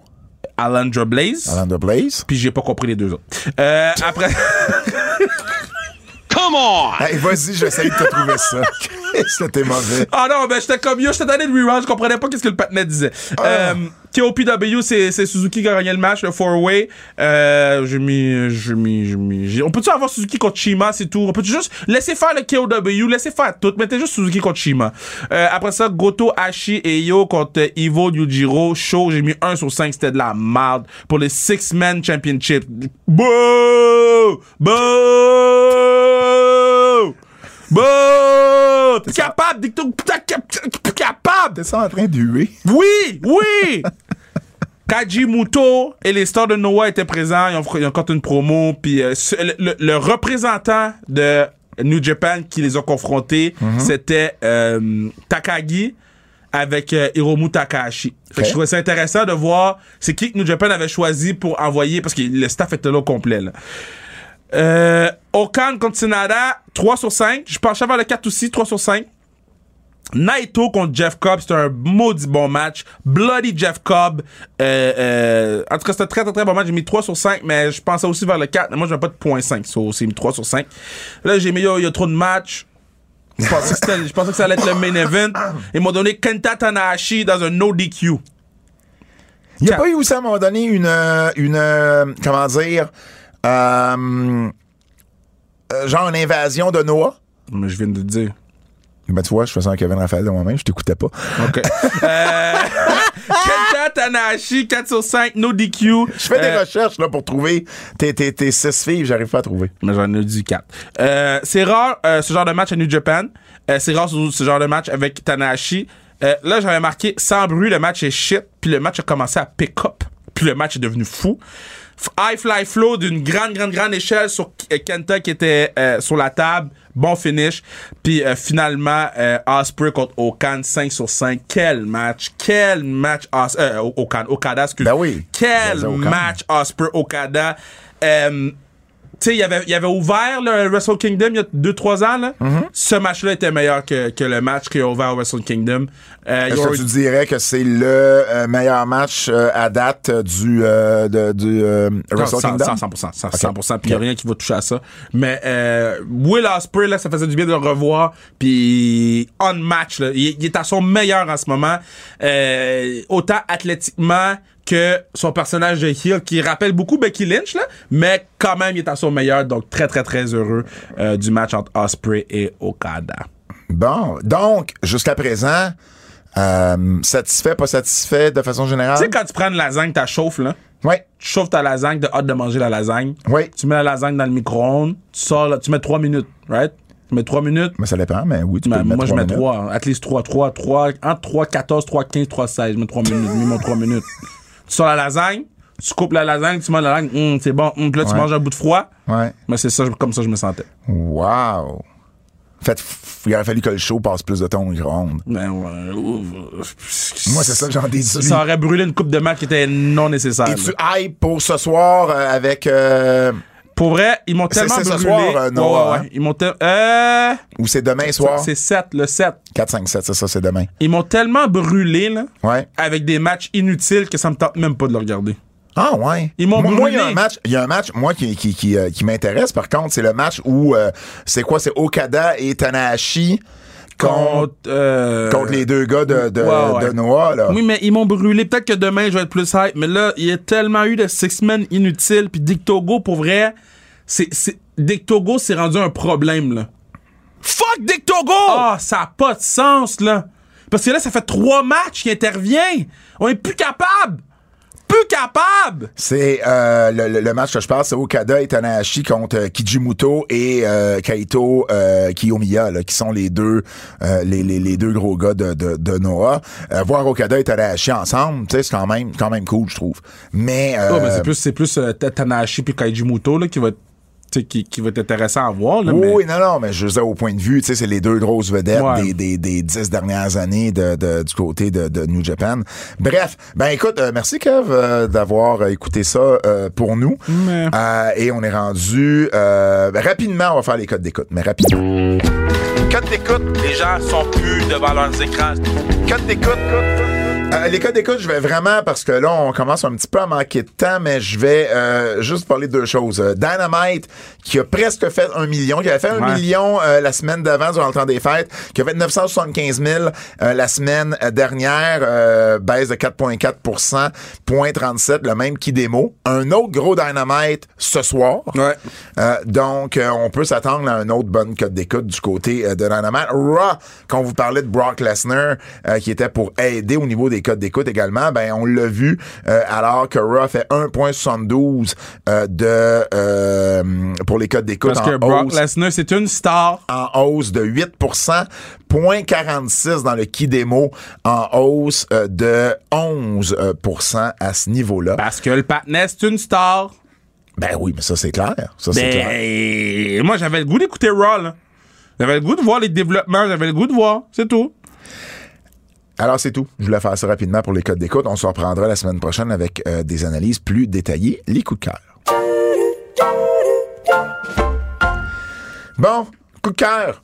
S3: Alundra Blaze.
S2: Alanda Blaze.
S3: Puis j'ai pas compris les deux autres. Euh, après.
S2: Hey, vas-y, j'essaye de te trouver ça. [laughs] [laughs] C'était mauvais.
S3: Ah non, ben j'étais comme yo, j'étais donné de rerun, je comprenais pas qu'est-ce que le patinet disait.
S2: Ah.
S3: Euh, KOPW, c'est c'est Suzuki qui a gagné le match, le four-way. Euh, j'ai mis, j'ai mis, j'ai mis. On peut-tu avoir Suzuki contre Shima, c'est tout? On peut juste laisser faire le KOW, laisser faire tout, mettez juste Suzuki contre Shima. Euh, après ça, Goto, Hashi et Yo contre Ivo, Yujiro, Show, j'ai mis 1 sur 5, c'était de la merde pour les Six-Man Championship. Bouh! Bouh! Bouh! T'es capable, t'es cap- t'es capable!
S2: T'es ça en train de huer?
S3: Oui, oui! [laughs] Kaji Muto et les stars de Noah étaient présents. Ils ont, ils ont encore une promo. Puis euh, le, le- le représentant de New Japan qui les a confrontés, c'était euh, Takagi avec euh, Hiromu Takahashi. Fait que
S2: Ok.
S3: je trouvais ça intéressant de voir c'est qui que New Japan avait choisi pour envoyer parce que le staff était là au complet. Là. Euh, Okan contre Tsunada, 3 sur 5. Je penchais vers le 4 aussi, 3 sur 5. Naito contre Jeff Cobb, c'était un maudit bon match. Bloody Jeff Cobb. Euh, euh, en tout cas, c'était un très, très, très bon match. J'ai mis 3 sur 5, mais je pensais aussi vers le 4. Mais moi, je mets pas de point 5. So, c'est mis 3 sur 5. Là, j'ai mis, il y, a trop de matchs. Je pensais, que c'était- je pensais que ça allait être le main event. Ils m'ont donné Kenta Tanahashi dans un no DQ.
S2: Il n'y a
S3: Quand-
S2: pas eu aussi à un moment donné une. une euh, comment dire. Euh, euh, genre une invasion de Noah?
S3: Mais je viens de le dire.
S2: Ben, tu vois, je faisais un Kevin Raphaël de moi-même, je t'écoutais pas.
S3: OK. [laughs] Euh, Kenta Tanahashi, 4 sur 5, no DQ.
S2: Je fais des
S3: Euh,
S2: recherches là, pour trouver tes, tes, tes six filles, j'arrive pas à trouver.
S3: Mais j'en ai dit 4. Euh, c'est rare ce genre de match à New Japan. C'est rare ce, genre de match avec Tanahashi. Là, j'avais marqué sans bruit, le match est shit. Puis le match a commencé à pick up. Puis le match est devenu fou. High fly flow d'une grande, grande, grande échelle sur euh, Kenta qui était euh, sur la table. Bon finish. Puis euh, finalement, euh, Osprey contre Okan 5 sur 5. Quel match. Quel match. Os euh, Okan. Okada, excuse.
S2: Ben oui.
S3: Quel
S2: Ben,
S3: match Osprey Okada. Euh, tu sais, il avait, il avait ouvert le Wrestle Kingdom il y a 2-3 ans. Là.
S2: Mm-hmm.
S3: Ce match-là était meilleur que, que le match qu'il a ouvert au Wrestle Kingdom. Euh,
S2: Est-ce que tu dirais que c'est le euh, meilleur match euh, à date du, euh, de- du euh,
S3: Non,
S2: Wrestle
S3: 100,
S2: Kingdom?
S3: 100%, 100%, 100%,
S2: Ok.
S3: puis il n'y a rien qui va toucher à ça. Mais euh, Will Ospreay, là, ça faisait du bien de le revoir, puis on match, là, il, il est à son meilleur en ce moment, euh, autant athlétiquement que son personnage de heel, qui rappelle beaucoup Becky Lynch, là, mais quand même, il est à son meilleur, donc très, très, très heureux euh, du match entre Osprey et Okada.
S2: Bon, donc, jusqu'à présent, euh, satisfait, pas satisfait de façon générale?
S3: Tu sais, quand tu prends une lasagne, t'as chauffe, là,
S2: Oui,
S3: tu chauffes ta lasagne, t'as hâte de manger la lasagne.
S2: oui.
S3: Tu mets la lasagne dans le micro-ondes, tu sors, là, tu mets 3 minutes, right? Tu mets 3 minutes.
S2: Mais ça dépend, mais oui, tu peux
S3: Ben,
S2: mettre
S3: moi, je
S2: trois
S3: mets
S2: minutes.
S3: 3. At least 3. 3, 3, entre 3, 14, 3, 15, 3, 16. Je mets 3 minutes. Mon 3 minutes. Tu sors la lasagne, tu coupes la lasagne, tu manges la lasagne, hum, c'est bon. Puis là, tu
S2: Ouais.
S3: manges un bout de froid.
S2: Ouais.
S3: Mais c'est ça, comme ça, je me sentais.
S2: Wow. En fait, il aurait fallu que le show passe plus de temps au micro-ondes.
S3: Ben, ouais.
S2: Moi, c'est ça que j'en déduis.
S3: Ça, ça aurait brûlé une coupe de match qui était non nécessaire.
S2: Es-tu
S3: là.
S2: hype pour ce soir euh, avec... euh,
S3: Pour vrai, ils m'ont tellement
S2: c'est ce
S3: brûlé.
S2: soir, euh, Noah,
S3: Ouais, ouais,
S2: hein?
S3: ouais. Ils m'ont te- euh,
S2: ou c'est demain soir?
S3: C'est 7, le 7.
S2: 4, 5, 7, c'est ça, c'est demain.
S3: Ils m'ont tellement brûlé, là,
S2: Ouais.
S3: avec des matchs inutiles que ça me tente même pas de le regarder.
S2: Ah ouais.
S3: Ils m'ont
S2: moi, moi, il y a
S3: brûlé.
S2: un match, il y a un match moi qui qui qui, euh, qui m'intéresse par contre, c'est le match où euh, c'est quoi? C'est Okada et Tanahashi contre
S3: Contre, euh,
S2: contre les deux gars de de,
S3: Ouais, ouais.
S2: de Noah là.
S3: Oui, mais ils m'ont brûlé. Peut-être que demain, je vais être plus hype. Mais là, il y a tellement eu de six-men inutiles. Puis Dick Togo, pour vrai, c'est, c'est, Dick Togo, c'est rendu un problème, là. Fuck Dick Togo! Ah, ça a pas de sens, là. Parce que là, ça fait trois matchs qu'il intervient. On est plus capable. Plus capable!
S2: C'est euh, le, le- le match que je parle, c'est Okada et Tanahashi contre euh, Kijimuto et euh, Kaito euh, Kiyomiya, là, qui sont les deux euh, les, les, les deux gros gars de, de, de Noah. Euh, voir Okada et Tanahashi ensemble, c'est quand même quand même cool, je trouve. Mais, euh,
S3: Oh, mais c'est plus, c'est plus Tanahashi puis Kaiji Muto, là, qui va être, qui, qui va être intéressant à voir, là.
S2: Oui,
S3: mais-
S2: non, non, mais je veux dire, au point de vue, tu sais, c'est les deux grosses vedettes
S3: Ouais.
S2: des, des, des dix dernières années de, de- du côté de, de New Japan. Bref, ben écoute, euh, merci Kev euh, d'avoir euh, écouté ça euh, pour nous.
S3: Mais-
S2: Euh, et on est rendu rapidement, on va faire les codes d'écoute, mais rapidement. Codes d'écoute,
S3: Les gens sont plus devant leurs écrans.
S2: codes d'écoute. Euh, les codes d'écoute, je vais vraiment, parce que là, on commence un petit peu à manquer de temps, mais je vais euh, juste parler de deux choses. Euh, Dynamite, qui a presque fait un million, qui avait fait un
S3: Ouais.
S2: million euh, la semaine d'avant, durant le temps des fêtes, qui a fait 975 000 euh, la semaine dernière, baisse de 4,4 point 37, le même qui démo. Un autre gros Dynamite ce soir.
S3: Ouais.
S2: Donc, on peut s'attendre à un autre bonne code d'écoute du côté de Dynamite. Raw, quand on vous parlait de Brock Lesnar, qui était pour aider au niveau des codes d'écoute également, ben on l'a vu, euh, alors que Raw fait 1.72 euh, de euh, pour les codes d'écoute
S3: Parce
S2: en
S3: que Brock
S2: hausse
S3: Lesnar, c'est une star.
S2: en hausse de 8 point 46 dans le qui démo en hausse de 11% euh, à ce niveau-là.
S3: Parce que le patinet, c'est une star.
S2: Ben oui, mais ça c'est clair. Ça c'est clair.
S3: Ben, moi, j'avais le goût d'écouter Raw. J'avais le goût de voir les développements, j'avais le goût de voir, c'est tout.
S2: Alors, c'est tout. Je voulais faire ça rapidement pour les codes d'écoute. On se reprendra la semaine prochaine avec euh, des analyses plus détaillées, les coups de cœur. Bon, coup de cœur.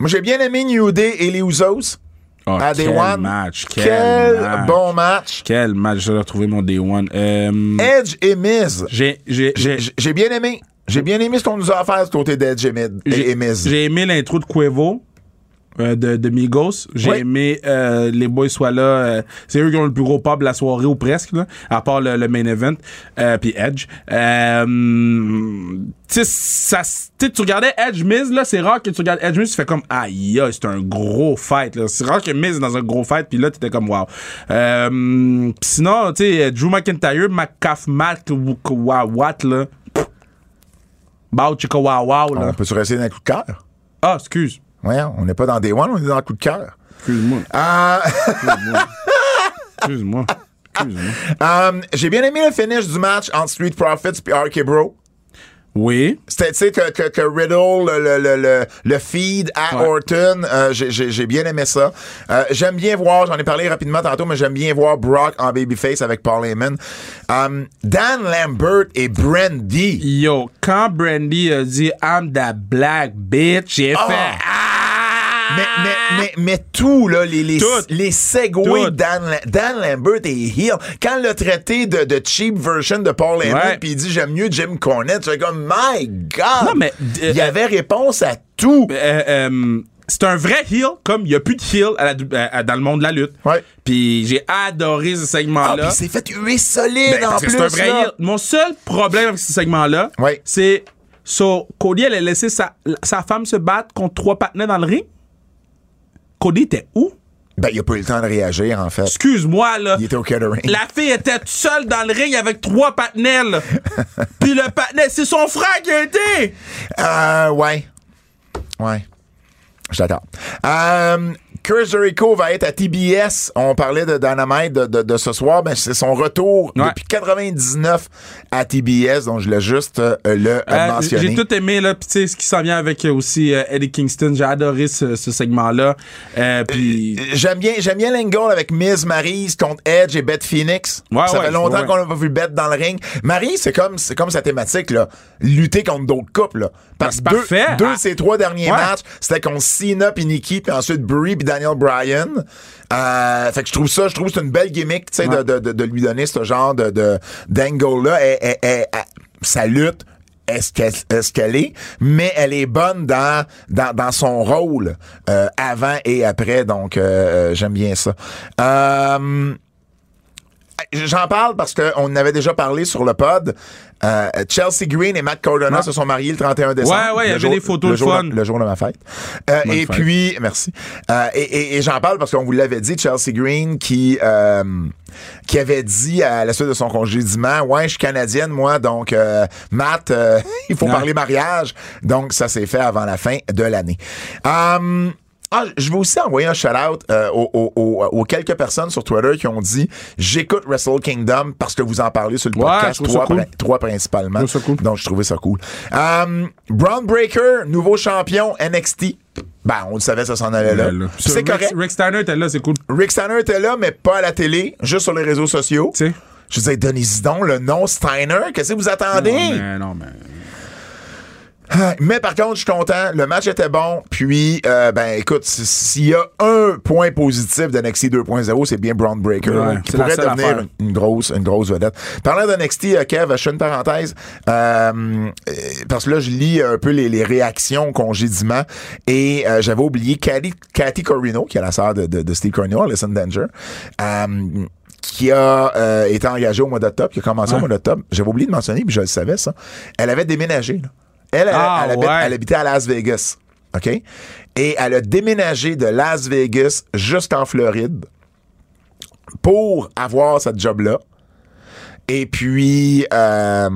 S2: Moi, j'ai bien aimé New Day et les Usos.
S3: Oh,
S2: à Day
S3: quel
S2: One.
S3: match, quel
S2: Quel
S3: match.
S2: bon match.
S3: Quel match, j'ai retrouvé mon Day One. Euh,
S2: Edge et Miz.
S3: j'ai,
S2: bien aimé. J'ai bien aimé ce qu'on nous a offert du côté d'Edge et et Miz.
S3: j'ai aimé l'intro de Cuevo. Euh, de, de Migos. J'ai
S2: Oui.
S3: aimé euh, les boys soient là. euh, c'est eux qui ont le plus gros pop de la soirée ou presque, là, à part le, le main event. Euh, puis Edge. Euh, tu sais, ça, tu sais, tu regardais Edge Miz, là, c'est rare que tu regardes Edge Miz, tu fais comme, aïe, aïe, c'est un gros fight, là. C'est rare que Miz est dans un gros fight, puis là, t'étais comme, wow. Euh, pis sinon, tu sais, Drew McIntyre, McCaff, Matt, Watt, là. Bow, chicka, wow, wow, là.
S2: On peut-tu rester dans le coup de cœur?
S3: Ah, excuse.
S2: Ouais, on n'est pas dans Day One, on est dans le coup de cœur.
S3: Excuse-moi.
S2: Euh, [laughs]
S3: Excuse-moi. Excuse-moi.
S2: euh, J'ai bien aimé le finish du match entre Street Profits et RK Bro.
S3: Oui.
S2: C'était, tu sais, que, que, que Riddle, le, le, le, le, feed à
S3: Ouais.
S2: Orton, euh, j'ai, bien aimé ça. Euh, j'aime bien voir, j'en ai parlé rapidement tantôt, mais j'aime bien voir Brock en babyface avec Paul Heyman. Um, Dan Lambert et Brandy.
S3: Yo, quand Brandy a dit I'm that black bitch, j'ai
S2: Ah!
S3: fait Ah!
S2: Mais, mais, mais, mais tout, là, les, les,
S3: Tout.
S2: les segways Dan, Dan Lambert et heel, quand le traité de, de cheap version de Paul Heyman, puis il dit j'aime mieux Jim Cornette, tu fais comme, my God!
S3: Non, mais, euh,
S2: il y avait réponse à tout.
S3: Euh, euh, c'est un vrai heel, comme il n'y a plus de heel à la- à- à- dans le monde de la lutte.
S2: Ouais.
S3: Puis j'ai adoré ce
S2: Ah,
S3: segment-là.
S2: puis c'est fait huer solide
S3: Ben,
S2: en plus.
S3: c'est un vrai heel. Mon seul problème avec ce segment-là,
S2: Ouais.
S3: c'est so, Cody, elle a laissé sa, sa femme se battre contre trois partenaires dans le ring. Cody était où?
S2: Ben, il a pas eu le temps de réagir, en fait.
S3: Excuse-moi, là.
S2: Il était au catering.
S3: La fille était toute seule dans le ring avec trois là. [laughs] Puis le partenaire, c'est son frère qui a été.
S2: Euh, ouais. Ouais. Je. Euh, Chris Jericho va être à TBS. On parlait de Dynamite de, de, de ce soir. Ben, c'est son retour
S3: Ouais.
S2: depuis 99 à TBS. Donc, je l'ai juste euh, le
S3: Euh,
S2: mentionné.
S3: J'ai tout aimé, là. Puis, tu sais, ce qui s'en vient avec euh, aussi euh, Eddie Kingston. J'ai adoré ce, ce segment-là. Euh, puis.
S2: J'aime bien, j'aime bien l'angle avec Miz Maryse contre Edge et Beth Phoenix.
S3: Ouais,
S2: ça
S3: ouais,
S2: fait longtemps qu'on n'a pas vu Beth dans le ring. Maryse, c'est comme, c'est comme sa thématique, là. Lutter contre d'autres couples, là. Parce que deux,
S3: parfait.
S2: deux
S3: Ah.
S2: de ses trois derniers matchs, c'était contre Cena puis Nikki puis ensuite Brie puis Daniel Bryan. Euh, fait que je trouve ça, je trouve c'est une belle gimmick, tu sais, de,
S3: Ouais.
S2: de, de, de lui donner ce genre de, de, d'angle-là. Elle- elle- elle- elle- sa lutte, est-ce qu'elle, est, mais elle est bonne dans, dans, dans son rôle euh, avant et après, donc euh, euh, j'aime bien ça. Euh, J'en parle parce qu'on en avait déjà parlé sur le pod. Euh, Chelsea Green et Matt Cardona se sont mariés le 31 décembre.
S3: Ouais, ouais, il y avait des photos
S2: le
S3: de
S2: jour
S3: fun.
S2: de- le jour de ma fête. Euh, et
S3: fête.
S2: puis, merci. Euh, et et- et j'en parle parce qu'on vous l'avait dit, Chelsea Green qui euh, qui avait dit à la suite de son congédiement, ouais, je suis canadienne moi, donc euh, Matt, euh, [laughs] il faut parler mariage. Donc ça s'est fait avant la fin de l'année. Ah, je vais aussi envoyer un shout-out euh, aux, aux- quelques personnes sur Twitter qui ont dit j'écoute Wrestle Kingdom parce que vous en parlez sur le
S3: Ouais,
S2: podcast, trois,
S3: cool.
S2: pri- trois principalement.
S3: Je cool.
S2: Donc, je trouvais ça cool. Euh, Braun Breaker, nouveau champion NXT. Ben, on le savait, ça s'en allait là. C'est correct.
S3: Rick Steiner était là, c'est cool.
S2: Rick Steiner était là, mais pas à la télé, juste sur les réseaux sociaux.
S3: Tu sais.
S2: Je disais, donnez-y donc le nom Steiner. Qu'est-ce que vous attendez?
S3: Non, mais, non, mais.
S2: Ah, Mais par contre, je suis content. Le match était bon. Puis, euh, ben, écoute, s'il y a un point positif de NXT 2.0, c'est bien Braun Breaker,
S3: Ouais,
S2: qui pourrait devenir une, une grosse, une grosse vedette. Parlant de NXT, euh, Kev, je fais une parenthèse. euh, parce que là, je lis un peu les, les réactions au congédiement. Et euh, j'avais oublié Cathy, Cathy Corino, qui est la sœur de, de, de Steve Corino, Alison Danger. qui a euh, été engagée au mois d'octobre, qui a commencé au mois d'octobre. J'avais oublié de mentionner, puis je le savais, ça. Elle avait déménagé. Là. Elle, elle,
S3: Ah,
S2: elle habite-
S3: ouais.
S2: elle habitait à Las Vegas. OK? Et elle a déménagé de Las Vegas jusqu'en Floride pour avoir cette job-là. Et puis, euh,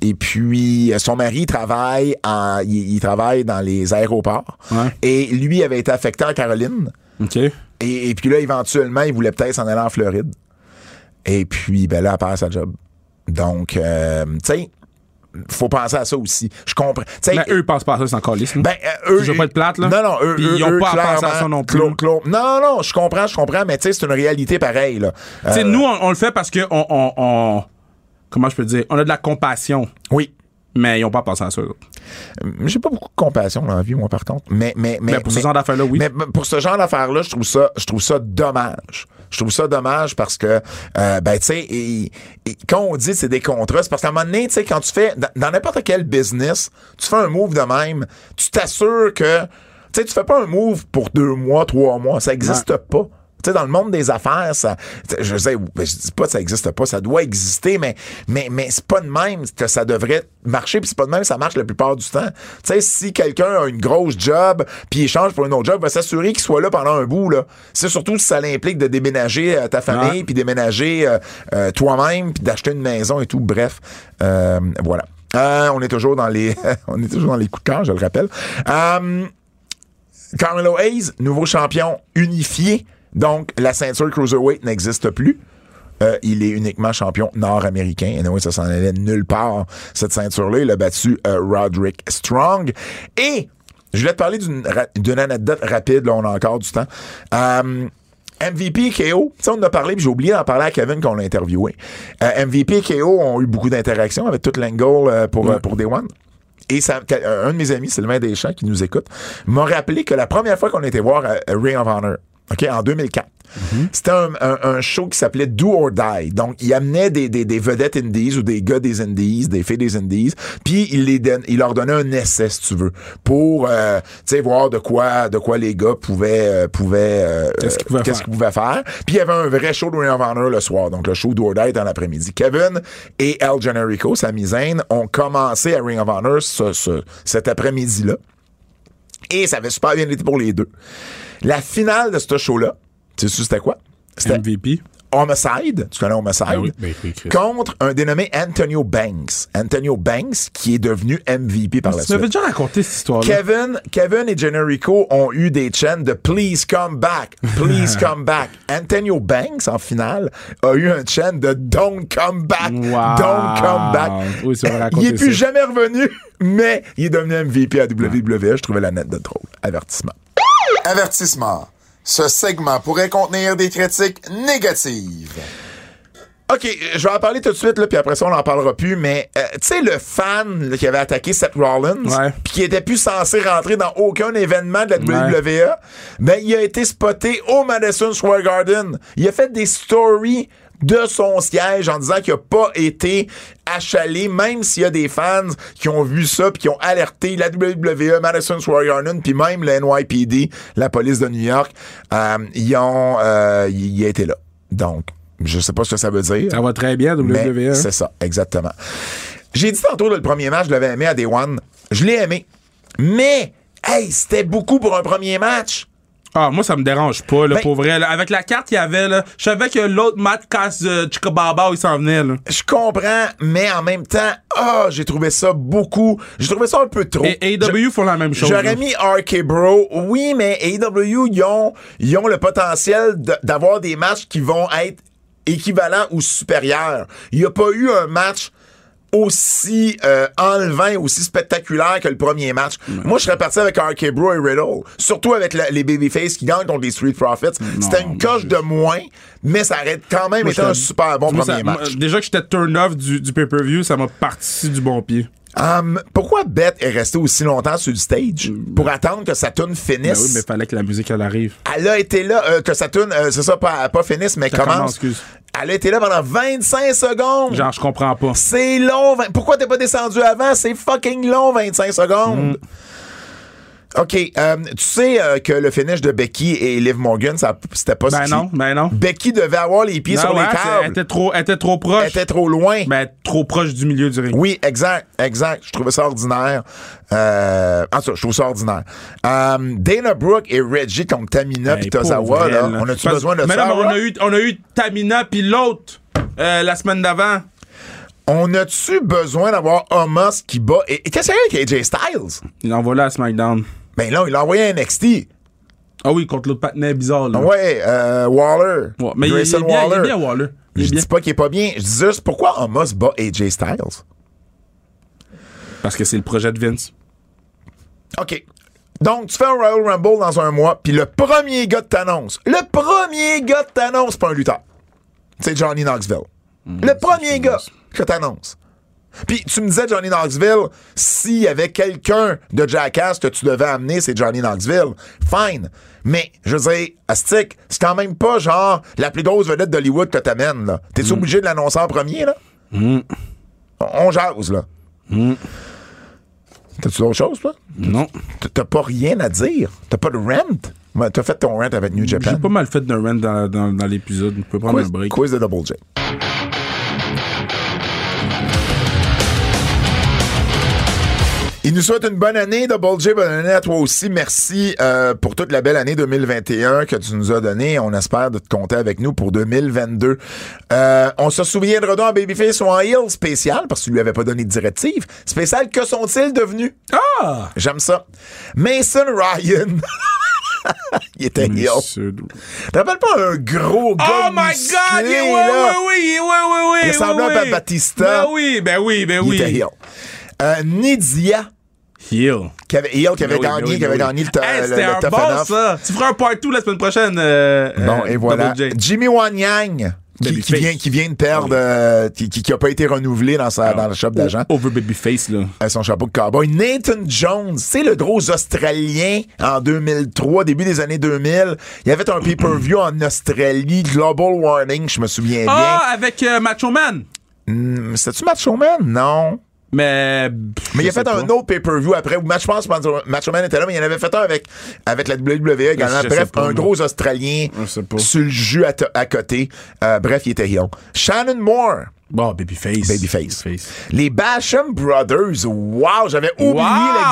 S2: et puis, son mari travaille en, il, il travaille dans les aéroports.
S3: Ouais.
S2: Et lui avait été affecté en Caroline. Et, et puis là, éventuellement, il voulait peut-être s'en aller en Floride. Et puis, ben là, elle perd sa job. Donc, euh, tu sais, faut penser à ça aussi. Je comprends.
S3: Mais eux, ils pensent pas à ça, c'est encore lisse.
S2: ben, euh, eux.
S3: Je veux pas être plate, là.
S2: Non, non, eux.
S3: Ils ont
S2: eux,
S3: pas à penser à ça non plus.
S2: Non, non, je comprends, je comprends, mais tu sais, c'est une réalité pareille, là.
S3: Tu sais,
S2: Euh,
S3: nous, on, on le fait parce que on, on, on- Comment je peux dire? On a de la compassion.
S2: Oui.
S3: Mais ils ont pas pensé à ça. autres.
S2: J'ai pas beaucoup de compassion dans la vie, moi, par contre. Mais, mais, mais,
S3: Mais pour ce genre d'affaires-là, oui.
S2: Mais pour ce genre d'affaires-là, je trouve ça, je trouve ça dommage. Je trouve ça dommage parce que, euh, ben, tu sais, quand on dit c'est des contrats, c'est parce qu'à un moment donné, tu sais, quand tu fais, dans- dans n'importe quel business, tu fais un move de même, tu t'assures que, tu sais, tu fais pas un move pour deux mois, trois mois, ça existe pas. Tu sais, dans le monde des affaires, ça, je sais, ben, je dis pas que ça existe pas, ça doit exister, mais, mais, mais c'est pas de même que ça devrait marcher, puis c'est pas de même que ça marche la plupart du temps. Tu sais, si quelqu'un a une grosse job, puis il change pour un autre job, il va s'assurer qu'il soit là pendant un bout, là. C'est surtout si ça l'implique de déménager euh, ta famille, puis déménager euh, euh, toi-même, puis d'acheter une maison et tout. Bref, voilà. On est toujours dans les, [laughs] on est toujours dans les coups de cœur, je le rappelle. Carmelo Hayes, nouveau champion unifié. Donc, la ceinture Cruiserweight n'existe plus. Euh, il est uniquement champion nord-américain. Et anyway, ça s'en allait nulle part, cette ceinture-là. Il a battu euh, Roderick Strong. Et, je voulais te parler d'une ra- anecdote rapide. Là, on a encore du temps. Euh, MVP et KO, tu sais, on en a parlé, puis j'ai oublié d'en parler à Kevin qu'on l'a interviewé. MVP et KO ont eu beaucoup d'interactions avec toute l'angle pour, pour Day One. Et ça, un de mes amis, Sylvain Deschamps, qui nous écoute, m'a rappelé que la première fois qu'on était voir Ring of Honor, OK, en 2004, c'était un, un- un show qui s'appelait Do or Die. Donc, il amenait des, des, des vedettes indies ou des gars des indies, des filles des indies, puis il, les il leur donnait un essai, si tu veux, pour, euh, tu sais, voir de quoi, de quoi les gars pouvaient, euh, pouvaient, euh,
S3: Qu'est-ce qu'ils pouvaient faire?
S2: qu'ils pouvaient faire. Puis il y avait un vrai show de Ring of Honor le soir. Donc, le show Do or Die dans l'après-midi. Kevin et El Generico, Sami Zayn, ont commencé à Ring of Honor ce- ce- cet après-midi-là. Et ça avait super bien été pour les deux. La finale de ce show-là, tu sais c'était quoi? C'était
S3: MVP.
S2: Homicide, tu connais Homicide,
S3: Ah oui, ben
S2: contre un dénommé Antonio Banks. Antonio Banks, qui est devenu MVP par la
S3: Tu
S2: suite.
S3: m'avais déjà raconté cette histoire-là.
S2: Kevin, Kevin et Generico ont eu des chants de Please come back, please [laughs] come back. Antonio Banks, en finale, a eu un chant de Don't come back,
S3: Wow.
S2: don't come back.
S3: Oui, [laughs] tu
S2: il est plus
S3: ça.
S2: jamais revenu, mais il est devenu MVP à WWE. Je trouvais la nette de drôle. Avertissement. Avertissement. Ce segment pourrait contenir des critiques négatives. OK, je vais en parler tout de suite, là, puis après ça, on n'en parlera plus, mais euh, tu sais, le fan là, qui avait attaqué Seth Rollins, puis qui était plus censé rentrer dans aucun événement de la
S3: Ouais.
S2: WWE, ben, il a été spoté au Madison Square Garden. Il a fait des stories de son siège en disant qu'il n'a pas été achalé, même s'il y a des fans qui ont vu ça puis qui ont alerté la WWE, Madison Square Garden, puis même le NYPD, la police de New York, euh, ils ont, euh, il là. Donc, je sais pas ce que ça veut dire.
S3: Ça va très bien, WWE.
S2: c'est ça, exactement. J'ai dit tantôt, là, le premier match, je l'avais aimé à Day One. Je l'ai aimé. Mais, hey, c'était beaucoup pour un premier match.
S3: Ah, moi, ça me dérange pas, là,
S2: Ben-
S3: pour vrai. là. Avec la carte qu'il y avait, là, je savais que l'autre Matt Cass de Chicababa, il s'en venait, là.
S2: Je comprends, mais en même temps, ah, j'ai trouvé ça beaucoup. J'ai trouvé ça un peu trop.
S3: Et AEW font la même chose.
S2: J'aurais mis RK Bro. Oui, mais AEW, ils ont, ils ont le potentiel d'avoir des matchs qui vont être équivalents ou supérieurs. Il n'y a pas eu un match aussi euh, enlevant, aussi spectaculaire que le premier match. Moi, je serais parti avec RK Bro et Riddle. Surtout avec la- les Babyface qui gagnent contre les Street Profits. C'était une coche de moins, mais ça aurait quand même
S3: Moi,
S2: été un super bon
S3: moi,
S2: premier
S3: ça-
S2: match.
S3: moi, déjà que j'étais turn off du, du pay-per-view, ça m'a parti du bon pied.
S2: Hum, pourquoi Beth est restée aussi longtemps sur le stage? Pour attendre que sa tune
S3: Ben
S2: finisse?
S3: oui, mais fallait que la musique, elle arrive.
S2: Elle a été là, euh, que sa tune, euh, c'est ça, pas, pas finisse, mais
S3: Ça
S2: commence. Elle a été là pendant 25 secondes.
S3: Genre, je comprends pas.
S2: C'est long. Pourquoi t'es pas descendu avant? C'est fucking long, 25 secondes.
S3: Mm.
S2: OK. euh, tu sais euh, que le finish de Becky et Liv Morgan, ça, c'était pas
S3: Ben non, ben non.
S2: Becky devait avoir les pieds
S3: Non,
S2: sur
S3: ouais,
S2: les
S3: c'est- Elle était trop, elle était trop proche.
S2: Elle était trop loin.
S3: Ben, trop proche du milieu du ring.
S2: Oui, exact, exact. Je trouvais ça ordinaire. Euh, en tout cas, je trouve ça ordinaire. Euh, Dana Brooke et Reggie contre Tamina
S3: Hey,
S2: puis Tozawa, là,
S3: là.
S2: on a-tu besoin de
S3: mais
S2: ça?
S3: non, mais on a eu, on a eu Tamina puis l'autre euh, la semaine d'avant.
S2: On a-tu besoin d'avoir Homos qui bat? Et, et qu'est-ce qu'il y a avec AJ Styles?
S3: Il envoie là à SmackDown.
S2: Ben là, il a envoyé un NXT.
S3: Ah oui, contre l'autre patinet bizarre. Là.
S2: Ouais, euh, Waller.
S3: Ouais, mais il, est bien, il est
S2: Waller.
S3: bien, Waller. Il est
S2: Je
S3: bien.
S2: dis pas qu'il est pas bien. Je dis juste pourquoi Homos bat AJ Styles?
S3: Parce que c'est le projet de Vince.
S2: OK. Donc, tu fais un Royal Rumble dans un mois, puis le premier gars de t'annonce, le premier gars de t'annonce, pas un lutteur. C'est Johnny Knoxville.
S3: Hmm,
S2: le premier gars que t'annonce. Puis tu me disais Johnny Knoxville, s'il y avait quelqu'un de Jackass que tu devais amener, c'est Johnny Knoxville. Fine. Mais, je veux dire, Astic, c'est quand même pas genre la plus grosse vedette d'Hollywood que t'amènes, là. T'es-tu obligé de l'annoncer en premier, là? On jase, là. T'as-tu d'autres choses, toi?
S3: Non.
S2: T'as pas rien à dire. T'as pas de rent. T'as fait ton rent avec New Japan.
S3: J'ai pas mal fait d'un rent dans, dans, dans l'épisode. On peut prendre
S2: Quiz,
S3: un break.
S2: quiz de Double J. Il nous souhaite une bonne année, Double J. Bonne année à toi aussi. Merci euh, pour toute la belle année 2021 que tu nous as donnée. On espère de te compter avec nous pour 2022. Euh, on se souviendra donc en Babyface ou en Heel spécial, parce que tu lui avais pas donné de directive. Spécial, que sont-ils devenus?
S3: Ah!
S2: J'aime ça. Mason Ryan. [laughs] Il était heel.
S3: Monsieur Dou-
S2: T'appelles pas un gros gars
S3: Oh my
S2: musclé,
S3: god! Ouais,
S2: là?
S3: ouais, oui, ouais, ouais, ouais.
S2: Il ressemblait peu à. Batista.
S3: Ben oui, ben oui, ben
S2: Il
S3: oui.
S2: était heel. Euh, Nidia,
S3: Heel.
S2: qui avait, qui avait gagné, qui avait gagné le,
S3: Hey,
S2: le,
S3: C'était
S2: le
S3: un bon, ça. Tu feras un part 2 la semaine prochaine. euh,
S2: Bon,
S3: euh,
S2: et voilà. Jimmy Wanyang, qui, qui vient, qui vient de perdre, euh, qui, qui, qui a pas été renouvelé dans, sa, dans le shop d'agent.
S3: Over Babyface, là.
S2: Euh, son chapeau de cowboy. Nathan Jones, c'est le gros Australien en 2003, début des années 2000. Il avait fait un pay-per-view en Australie, Global Warning, je me souviens
S3: Ah, avec euh, Macho Man.
S2: bien. C'était-tu Macho Man? Non.
S3: Mais.
S2: Mais il a fait un autre pay-per-view après où je pense Macho Man était là, mais il en avait fait un avec, avec la WWE également. Bref, un gros Australien sur le jus à, côté. Euh, bref, il était heel. Shannon Moore,
S3: Bon, Babyface.
S2: Babyface. Les Basham Brothers, wow, j'avais oublié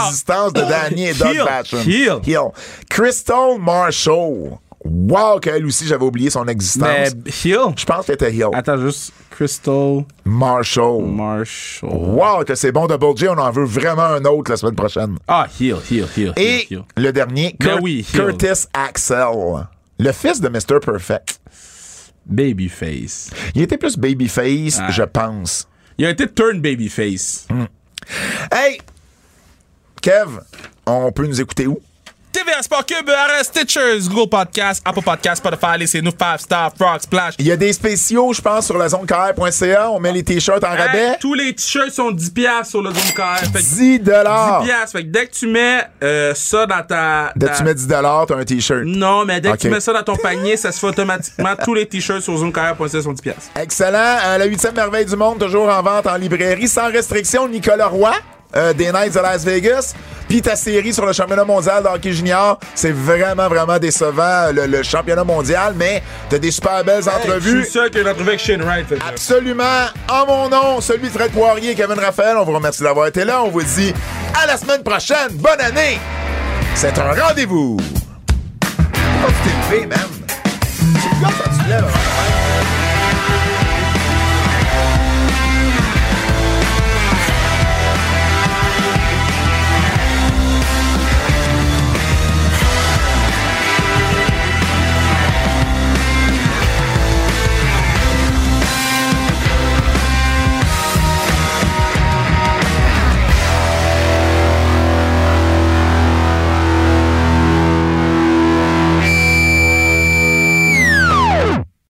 S2: l'existence de Danny et Doug. Basham. Crystal Marshall, wow, qu'elle aussi, j'avais oublié son existence.
S3: Mais Heel.
S2: Je pense qu'elle était heel.
S3: Attends, juste Crystal
S2: Marshall.
S3: Marshall.
S2: Wow, que c'est bon Double J, on en veut vraiment un autre la semaine prochaine.
S3: Ah, Heel, Heel, Heel.
S2: Et le dernier,
S3: oui.
S2: Curtis Axel, le fils de Mr. Perfect.
S3: Babyface.
S2: Il était plus babyface,
S3: Ah.
S2: je pense.
S3: Il a été turn Babyface.
S2: Hey, Kev, on peut nous écouter où?
S3: TVA Sport Cube, RS Stitchers, Google Podcast, Apple Podcast, Spotify, laissez-nous 5 Star, Frog Splash.
S2: Il y a des spéciaux, je pense, sur la zonecar.ca. On met les t-shirts en rabais.
S3: Hey, tous les t-shirts sont 10$ piastres sur KR. Fait que
S2: 10 dollars.
S3: 10$. piastres. Fait que dès que tu mets euh, ça dans ta.
S2: Dès que tu mets 10 dollars, t'as un t-shirt.
S3: Non, mais dès que tu mets ça dans ton panier, ça se fait automatiquement. [laughs] tous les t-shirts sur zoomkr.ca sont 10$. piastres.
S2: Excellent. Euh, la huitième merveille du monde, toujours en vente en librairie, sans restriction. Nicolas Roy, euh, des Knights de Las Vegas. Puis ta série sur le championnat mondial de hockey junior, c'est vraiment, vraiment décevant, le, le championnat mondial, mais t'as des super belles entrevues.
S3: suis sûr qu'il a trouvé avec Shane Wright.
S2: Absolument. En mon nom, celui de Fred Poirier et Kevin Raphaël, on vous remercie d'avoir été là. On vous dit à la semaine prochaine. Bonne année. C'est un rendez-vous. Tu t'es levé, man? C'est tu te lèves.